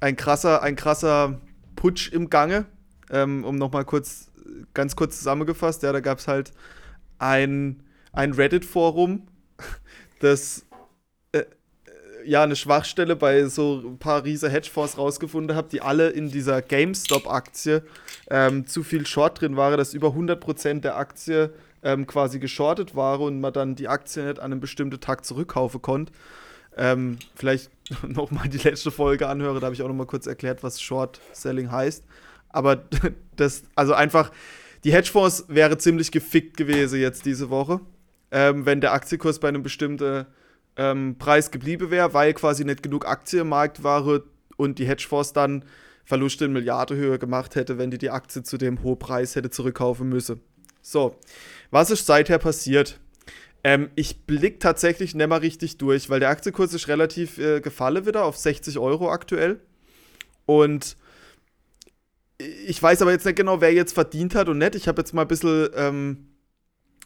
ein krasser, ein krasser Putsch im Gange. Ähm, um nochmal kurz, ganz kurz zusammengefasst, ja, da gab es halt ein, ein Reddit-Forum, das ja eine Schwachstelle bei so ein paar riese Hedgefonds rausgefunden habe, die alle in dieser GameStop-Aktie ähm, zu viel Short drin waren, dass über 100% der Aktie ähm, quasi geschortet war und man dann die Aktie nicht an einem bestimmten Tag zurückkaufen konnte. Ähm, vielleicht nochmal die letzte Folge anhöre, da habe ich auch nochmal kurz erklärt, was Short Selling heißt. Aber das, also einfach, die Hedgefonds wäre ziemlich gefickt gewesen jetzt diese Woche, ähm, wenn der Aktienkurs bei einem bestimmten ähm, Preis geblieben wäre, weil quasi nicht genug Aktie im Markt war und die Hedgefonds dann Verluste in Milliardenhöhe gemacht hätte, wenn die die Aktie zu dem hohen Preis hätte zurückkaufen müssen. So, was ist seither passiert? Ähm, ich blick tatsächlich nicht mal richtig durch, weil der Aktienkurs ist relativ äh, gefallen wieder auf 60 Euro aktuell. Und ich weiß aber jetzt nicht genau, wer jetzt verdient hat und nicht. Ich habe jetzt mal ein bisschen ähm,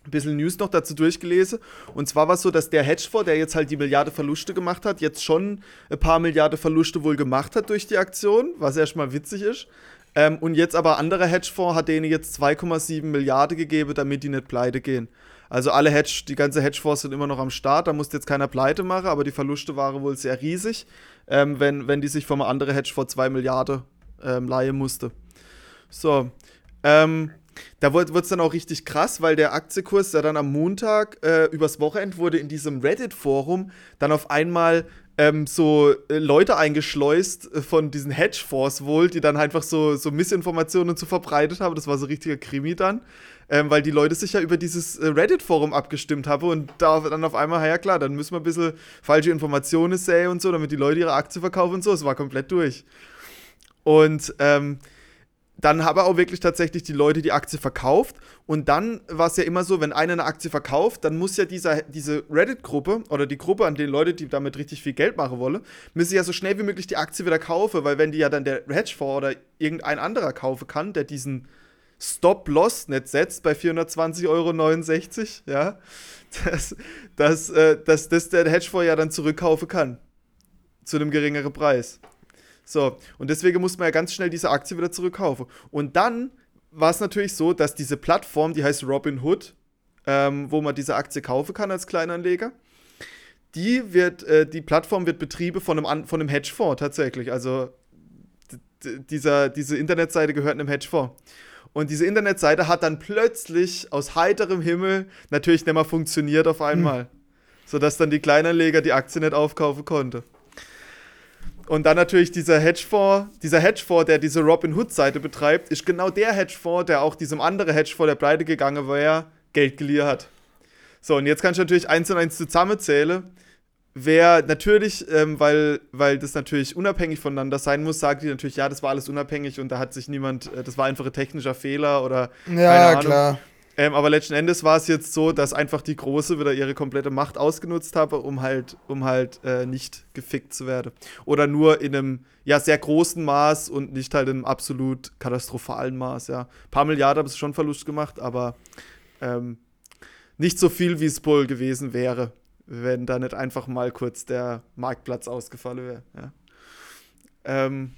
ein bisschen News noch dazu durchgelesen. Und zwar war es so, dass der Hedgefonds, der jetzt halt die Milliarde Verluste gemacht hat, jetzt schon ein paar Milliarde Verluste wohl gemacht hat durch die Aktion, was erstmal witzig ist. Ähm, und jetzt aber anderer Hedgefonds hat denen jetzt 2,7 Milliarden gegeben, damit die nicht pleite gehen. Also alle Hedge, die ganze Hedgefonds sind immer noch am Start, da musste jetzt keiner pleite machen, aber die Verluste waren wohl sehr riesig, ähm, wenn, wenn die sich einem anderen Hedgefonds 2 Milliarden ähm, leihen musste. So, ähm, da wird es dann auch richtig krass, weil der Aktienkurs ja dann am Montag äh, übers Wochenende wurde in diesem Reddit-Forum dann auf einmal ähm, so äh, Leute eingeschleust äh, von diesen Hedgefonds wohl, die dann einfach so, so Missinformationen zu verbreitet haben. Das war so richtiger Krimi dann. Ähm, weil die Leute sich ja über dieses äh, Reddit-Forum abgestimmt haben und da dann auf einmal, ja klar, dann müssen wir ein bisschen falsche Informationen sehen und so, damit die Leute ihre Aktie verkaufen und so. Es war komplett durch. Und ähm, dann haben auch wirklich tatsächlich die Leute die Aktie verkauft. Und dann war es ja immer so, wenn einer eine Aktie verkauft, dann muss ja dieser, diese Reddit-Gruppe oder die Gruppe an den Leute, die damit richtig viel Geld machen wollen, müssen ja so schnell wie möglich die Aktie wieder kaufen, weil wenn die ja dann der Hedgefonds oder irgendein anderer kaufen kann, der diesen Stop-Loss nicht setzt bei 420,69 Euro, ja, dass, dass, äh, dass das der Hedgefonds ja dann zurückkaufen kann. Zu einem geringeren Preis. So, und deswegen musste man ja ganz schnell diese Aktie wieder zurückkaufen. Und dann war es natürlich so, dass diese Plattform, die heißt Robinhood, ähm, wo man diese Aktie kaufen kann als Kleinanleger, die wird, äh, die Plattform wird betrieben von einem, von einem Hedgefonds tatsächlich. Also dieser, diese Internetseite gehört einem Hedgefonds. Und diese Internetseite hat dann plötzlich aus heiterem Himmel natürlich nicht mehr funktioniert auf einmal. Hm. Sodass dann die Kleinanleger die Aktie nicht aufkaufen konnten. Und dann natürlich dieser Hedgefonds, dieser Hedgefonds, der diese Robin Hood-Seite betreibt, ist genau der Hedgefonds, der auch diesem anderen Hedgefonds, der pleite gegangen war, Geld geliehen hat. So, und jetzt kannst du natürlich eins und eins zusammenzählen. Wer natürlich, ähm, weil, weil das natürlich unabhängig voneinander sein muss, sagt die natürlich, ja, das war alles unabhängig und da hat sich niemand, äh, das war einfach ein technischer Fehler oder. Ja, klar. Ähm, aber letzten Endes war es jetzt so, dass einfach die Große wieder ihre komplette Macht ausgenutzt habe, um halt, um halt äh, nicht gefickt zu werden. Oder nur in einem ja sehr großen Maß und nicht halt in einem absolut katastrophalen Maß. Ja, ein paar Milliarden haben es schon Verlust gemacht, aber ähm, nicht so viel, wie es wohl gewesen wäre, wenn da nicht einfach mal kurz der Marktplatz ausgefallen wäre. Ja. Ähm,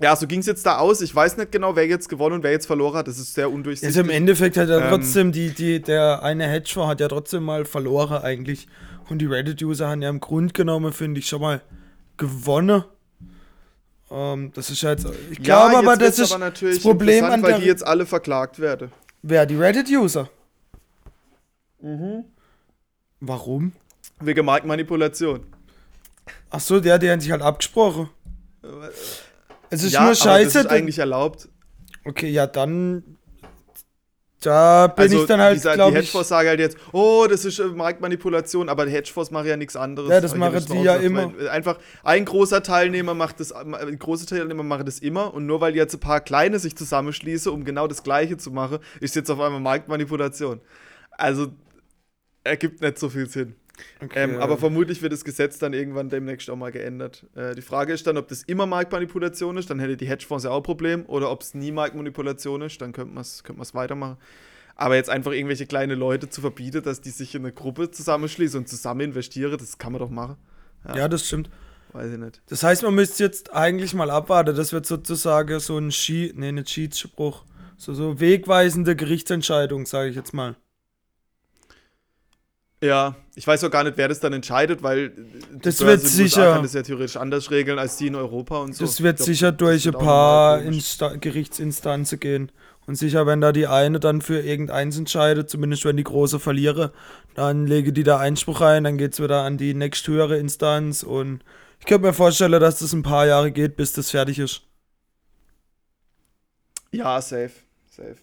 ja, so ging es jetzt da aus. Ich weiß nicht genau, wer jetzt gewonnen und wer jetzt verloren hat. Das ist sehr undurchsichtig. Also im Endeffekt hat er ähm, trotzdem, die, die, der eine Hedgefonds hat ja trotzdem mal verloren eigentlich. Und die Reddit-User haben ja im Grunde genommen, finde ich, schon mal gewonnen. Ähm, das ist ja jetzt. Ich glaube ja, aber, das ist aber das Problem an der. Weil die jetzt alle verklagt werden. Wer? Die Reddit-User? Mhm. Warum? Wegen Marktmanipulation. Ach so, der, die haben sich halt abgesprochen. Es ist ja, nur scheiße. das ist eigentlich erlaubt. Okay, ja, dann. Da bin also, ich dann halt, die, glaube die ich. Hedgefonds sagen halt jetzt, oh, das ist äh, Marktmanipulation, aber die Hedgefonds machen ja nichts anderes. Ja, das ich machen die ja immer. Einfach ein großer Teilnehmer macht das, ein großer Teilnehmer macht das immer und nur weil jetzt ein paar kleine sich zusammenschließen, um genau das Gleiche zu machen, ist jetzt auf einmal Marktmanipulation. Also ergibt nicht so viel Sinn. Okay, Ähm, aber vermutlich wird das Gesetz dann irgendwann demnächst auch mal geändert. Äh, die Frage ist dann, ob das immer Marktmanipulation ist, dann hätte die Hedgefonds ja auch ein Problem, oder ob es nie Marktmanipulation ist, dann könnte man es könnte man's weitermachen. Aber jetzt einfach irgendwelche kleine Leute zu verbieten, dass die sich in eine Gruppe zusammenschließen und zusammen investieren, das kann man doch machen. ja, das stimmt. Weiß ich nicht. Das heißt, man müsste jetzt eigentlich mal abwarten. Das wird sozusagen so ein Ski, nee, nicht Schiedsspruch. So, so wegweisende Gerichtsentscheidung, sage ich jetzt mal. Ja, ich weiß auch gar nicht, wer das dann entscheidet, weil die Das wird sicher- kann das ja theoretisch anders regeln als die in Europa und so. Das wird glaub, sicher durch ein paar Gerichtsinstanzen gehen. Und sicher, wenn da die eine dann für irgendeins entscheidet, zumindest wenn die große verliere, dann lege die da Einspruch ein, dann geht's wieder an die nächsthöhere Instanz und ich könnte mir vorstellen, dass das ein paar Jahre geht, bis das fertig ist. Ja, safe. Safe.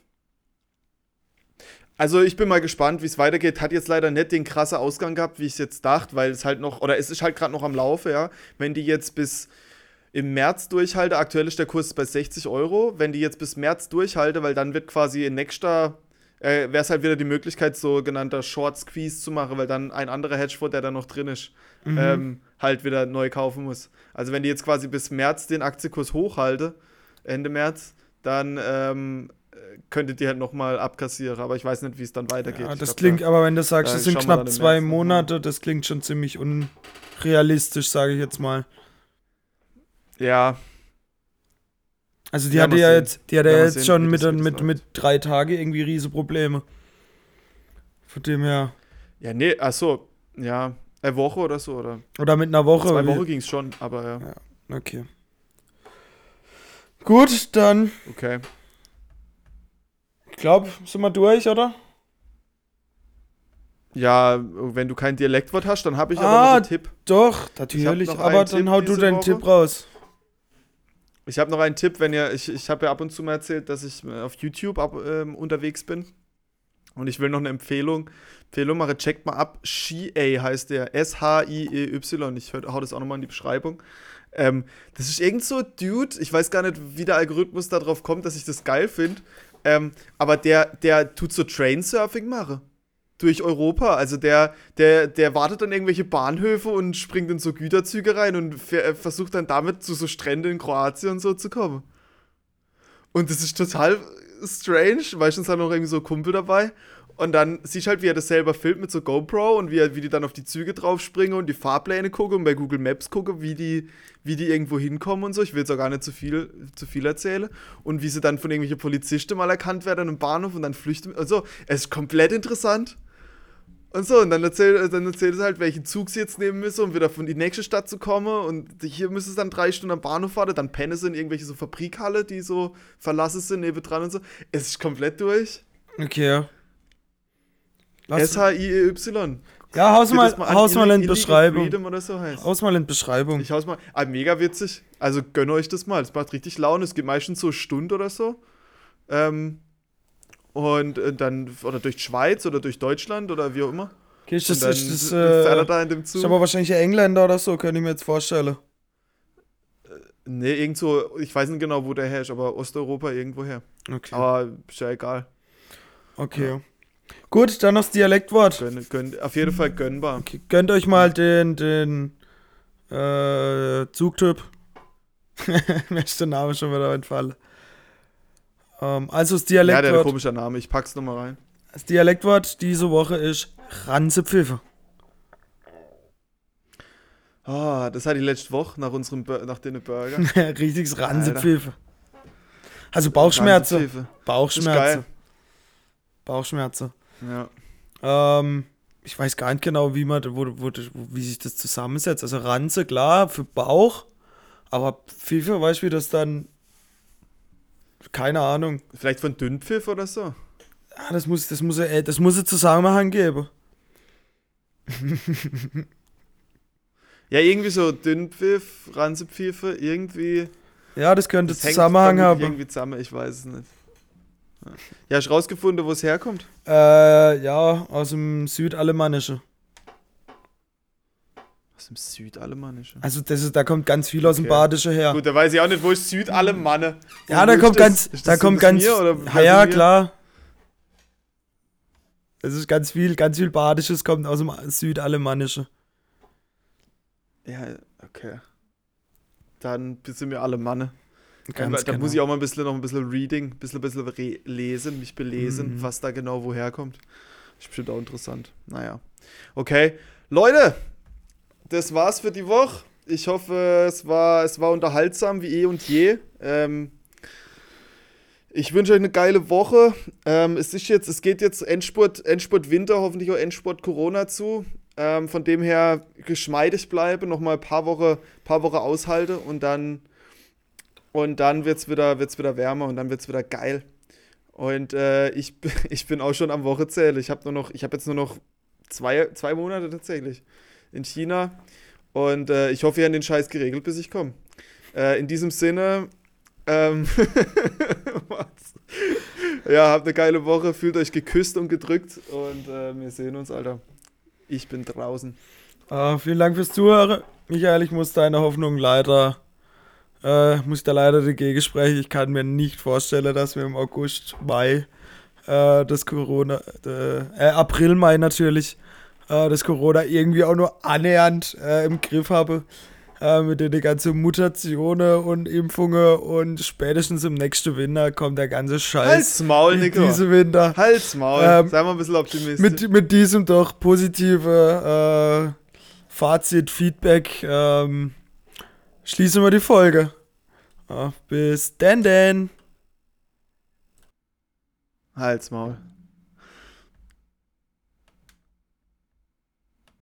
Also ich bin mal gespannt, wie es weitergeht. Hat jetzt leider nicht den krassen Ausgang gehabt, wie ich es jetzt dachte, weil es halt noch, oder es ist halt gerade noch am Laufe, ja. Wenn die jetzt bis im März durchhalte, aktuell ist der Kurs bei 60 Euro, wenn die jetzt bis März durchhalte, weil dann wird quasi in nächster, äh, wäre es halt wieder die Möglichkeit, sogenannter Short Squeeze zu machen, weil dann ein anderer Hedgefonds, der da noch drin ist, ähm, halt wieder neu kaufen muss. Also wenn die jetzt quasi bis März den Aktienkurs hochhalte, Ende März, dann ähm, äh, könntet ihr halt nochmal abkassieren. Aber ich weiß nicht, wie es dann weitergeht. Ja, das glaub, klingt, da- aber wenn du sagst, das sind knapp zwei. Monate, das klingt schon ziemlich unrealistisch, sage ich jetzt mal. Ja, Also die Ja, hatte ja sehen. jetzt, die hatte Ja, ja jetzt sehen, schon mit, mit, läuft. mit drei Tagen irgendwie riese Probleme. Von dem her. ja, nee, achso, ja, eine Woche oder so, oder? Oder mit einer Woche. Zwei Wochen ging es schon, aber ja, Okay. Gut, dann, okay. Ich glaube, sind wir durch, oder? Ja, wenn du kein Dialektwort hast, dann habe ich aber Ah, noch einen Tipp. Doch, natürlich. Aber dann Tipp hau du deinen Woche. Tipp raus. Ich habe noch einen Tipp, wenn ihr, ich, ich habe ja ab und zu mal erzählt, dass ich äh, auf YouTube ab, ähm, unterwegs bin. Und ich will noch eine Empfehlung, Empfehlung machen, checkt mal ab. Shi-A heißt der. S-H-I-E-Y. Ich hau das auch nochmal in die Beschreibung. Ähm, das ist irgend so Dude, ich weiß gar nicht, wie der Algorithmus darauf kommt, dass ich das geil finde. Ähm, aber der, der tut so Trainsurfing machen. Durch Europa. Also der, der, der wartet an irgendwelche Bahnhöfe und springt in so Güterzüge rein und äh, versucht dann damit zu so Stränden in Kroatien und so zu kommen. Und das ist total strange. Meistens hat noch irgendwie so Kumpel dabei. Und dann siehst du halt, wie er das selber filmt mit so GoPro und wie, er, wie die dann auf die Züge draufspringen und die Fahrpläne gucken und bei Google Maps gucken, wie die, wie die irgendwo hinkommen und so. Ich will jetzt auch gar nicht zu viel, zu viel erzählen. Und wie sie dann von irgendwelchen Polizisten mal erkannt werden im Bahnhof und dann flüchten. Also, es ist komplett interessant. Und so, und dann erzählt, dann erzählt es halt, welchen Zug sie jetzt nehmen müssen, um wieder von die nächste Stadt zu kommen. Und hier müssen sie dann drei Stunden am Bahnhof warten, dann pennen sie in irgendwelche so Fabrikhalle, die so verlassen sind, nebendran und so. Es ist komplett durch. Okay. Lass, S-H-I-E-Y. ja, haus mal, an. haus mal in Illegal Beschreibung. Freedom oder so heißt. Haus mal in Beschreibung. Ich haus mal. Ah, mega witzig. Also gönn euch das mal. Es macht richtig Laune. Es geht meistens so eine Stunde oder so. Ähm, und äh, dann, oder durch die Schweiz oder durch Deutschland oder wie auch immer. Okay, ist das, und dann ist das, äh, da in dem ist Zug. aber wahrscheinlich ein Engländer oder so, könnte ich mir jetzt vorstellen. Nee, irgend so, ich weiß nicht genau, wo der her ist, aber Osteuropa irgendwoher. Okay. Aber ist ja egal. okay. Gut, dann noch das Dialektwort. Gönn, gönn, auf jeden Fall gönnbar. Okay, gönnt euch mal den, den äh, Zugtyp. Mir ist der Name schon wieder entfallen. Ähm, also das Ja, der hat ein Dialektwort, komischer Name. Ich pack's nochmal rein. das Dialektwort diese Woche ist Ranzepfiffe. Ah, das hatte ich letzte Woche nach unserem Bur nach den Burger. Richtiges Ranzepfiffe. Also Bauchschmerzen. Bauchschmerzen. Bauchschmerzen. Ja. Ähm, ich weiß gar nicht genau, wie man, wo, wo, wie sich das zusammensetzt. Also Ranze, klar, für Bauch, aber Pfiffe, weißt du, wie das dann. Keine Ahnung. Vielleicht von Dünnpfiff oder so. Ah, das muss, das muss, äh, das muss Zusammenhang geben. Ja, irgendwie so Dünnpfiff, Ranzepfiffe, irgendwie. Ja, das könnte Das Zusammenhang haben. irgendwie zusammen, ich weiß es nicht. Ja, hast du rausgefunden, wo es herkommt? Äh, ja, aus dem Südalemannischen. Aus dem Südalemannischen. Also das ist, da kommt ganz viel aus dem Okay. Badischen her. Gut, da weiß ich auch nicht, wo ist Südalemanne. ja, Wo da kommt das? ganz, da kommt ganz, Mir, ja, ja, Wladimir? klar. Es ist ganz viel, ganz viel Badisches kommt aus dem Südalemannischen. Ja, okay. Dann sind wir alle Manne. Ganz da genau. muss ich auch mal ein bisschen noch ein bisschen Reading, ein bisschen, ein bisschen re lesen, mich belesen, Mhm. was da genau woher kommt. Ist bestimmt auch interessant. Naja. Okay. Leute, das war's für die Woche. Ich hoffe, es war, es war unterhaltsam wie eh und je. Ähm, ich wünsche euch eine geile Woche. Ähm, es ist jetzt, es geht jetzt Endspurt, Endspurt Winter, hoffentlich auch Endspurt Corona zu. Ähm, von dem her geschmeidig bleibe, noch mal ein paar Wochen, paar Wochen aushalte und dann und dann wird's wieder, wird's wieder wärmer und dann wird's wieder geil. Und äh, ich, ich bin auch schon am Wochezählen. Ich habe nur jetzt nur noch zwei, zwei Monate tatsächlich in China. Und äh, ich hoffe, ihr habt den Scheiß geregelt, bis ich komme. Äh, in diesem Sinne, ähm, ja, habt eine geile Woche, fühlt euch geküsst und gedrückt und äh, wir sehen uns, Alter. Ich bin draußen. Ah, vielen Dank fürs Zuhören. Michael, ich muss deine Hoffnung leider, äh, muss da leider dagegen sprechen. Ich kann mir nicht vorstellen, dass wir im August, Mai, äh, das Corona, äh, äh, April, Mai natürlich, äh, das Corona irgendwie auch nur annähernd äh, im Griff habe. Mit den ganzen Mutationen und Impfungen und spätestens im nächsten Winter kommt der ganze Scheiß. Halt's Maul, Nico. diesem Winter. Halt's Maul. Ähm, Sei mal ein bisschen optimistisch. Mit, mit diesem doch positive Fazit, Feedback ähm, schließen wir die Folge. Bis denn denn. Halt's Maul.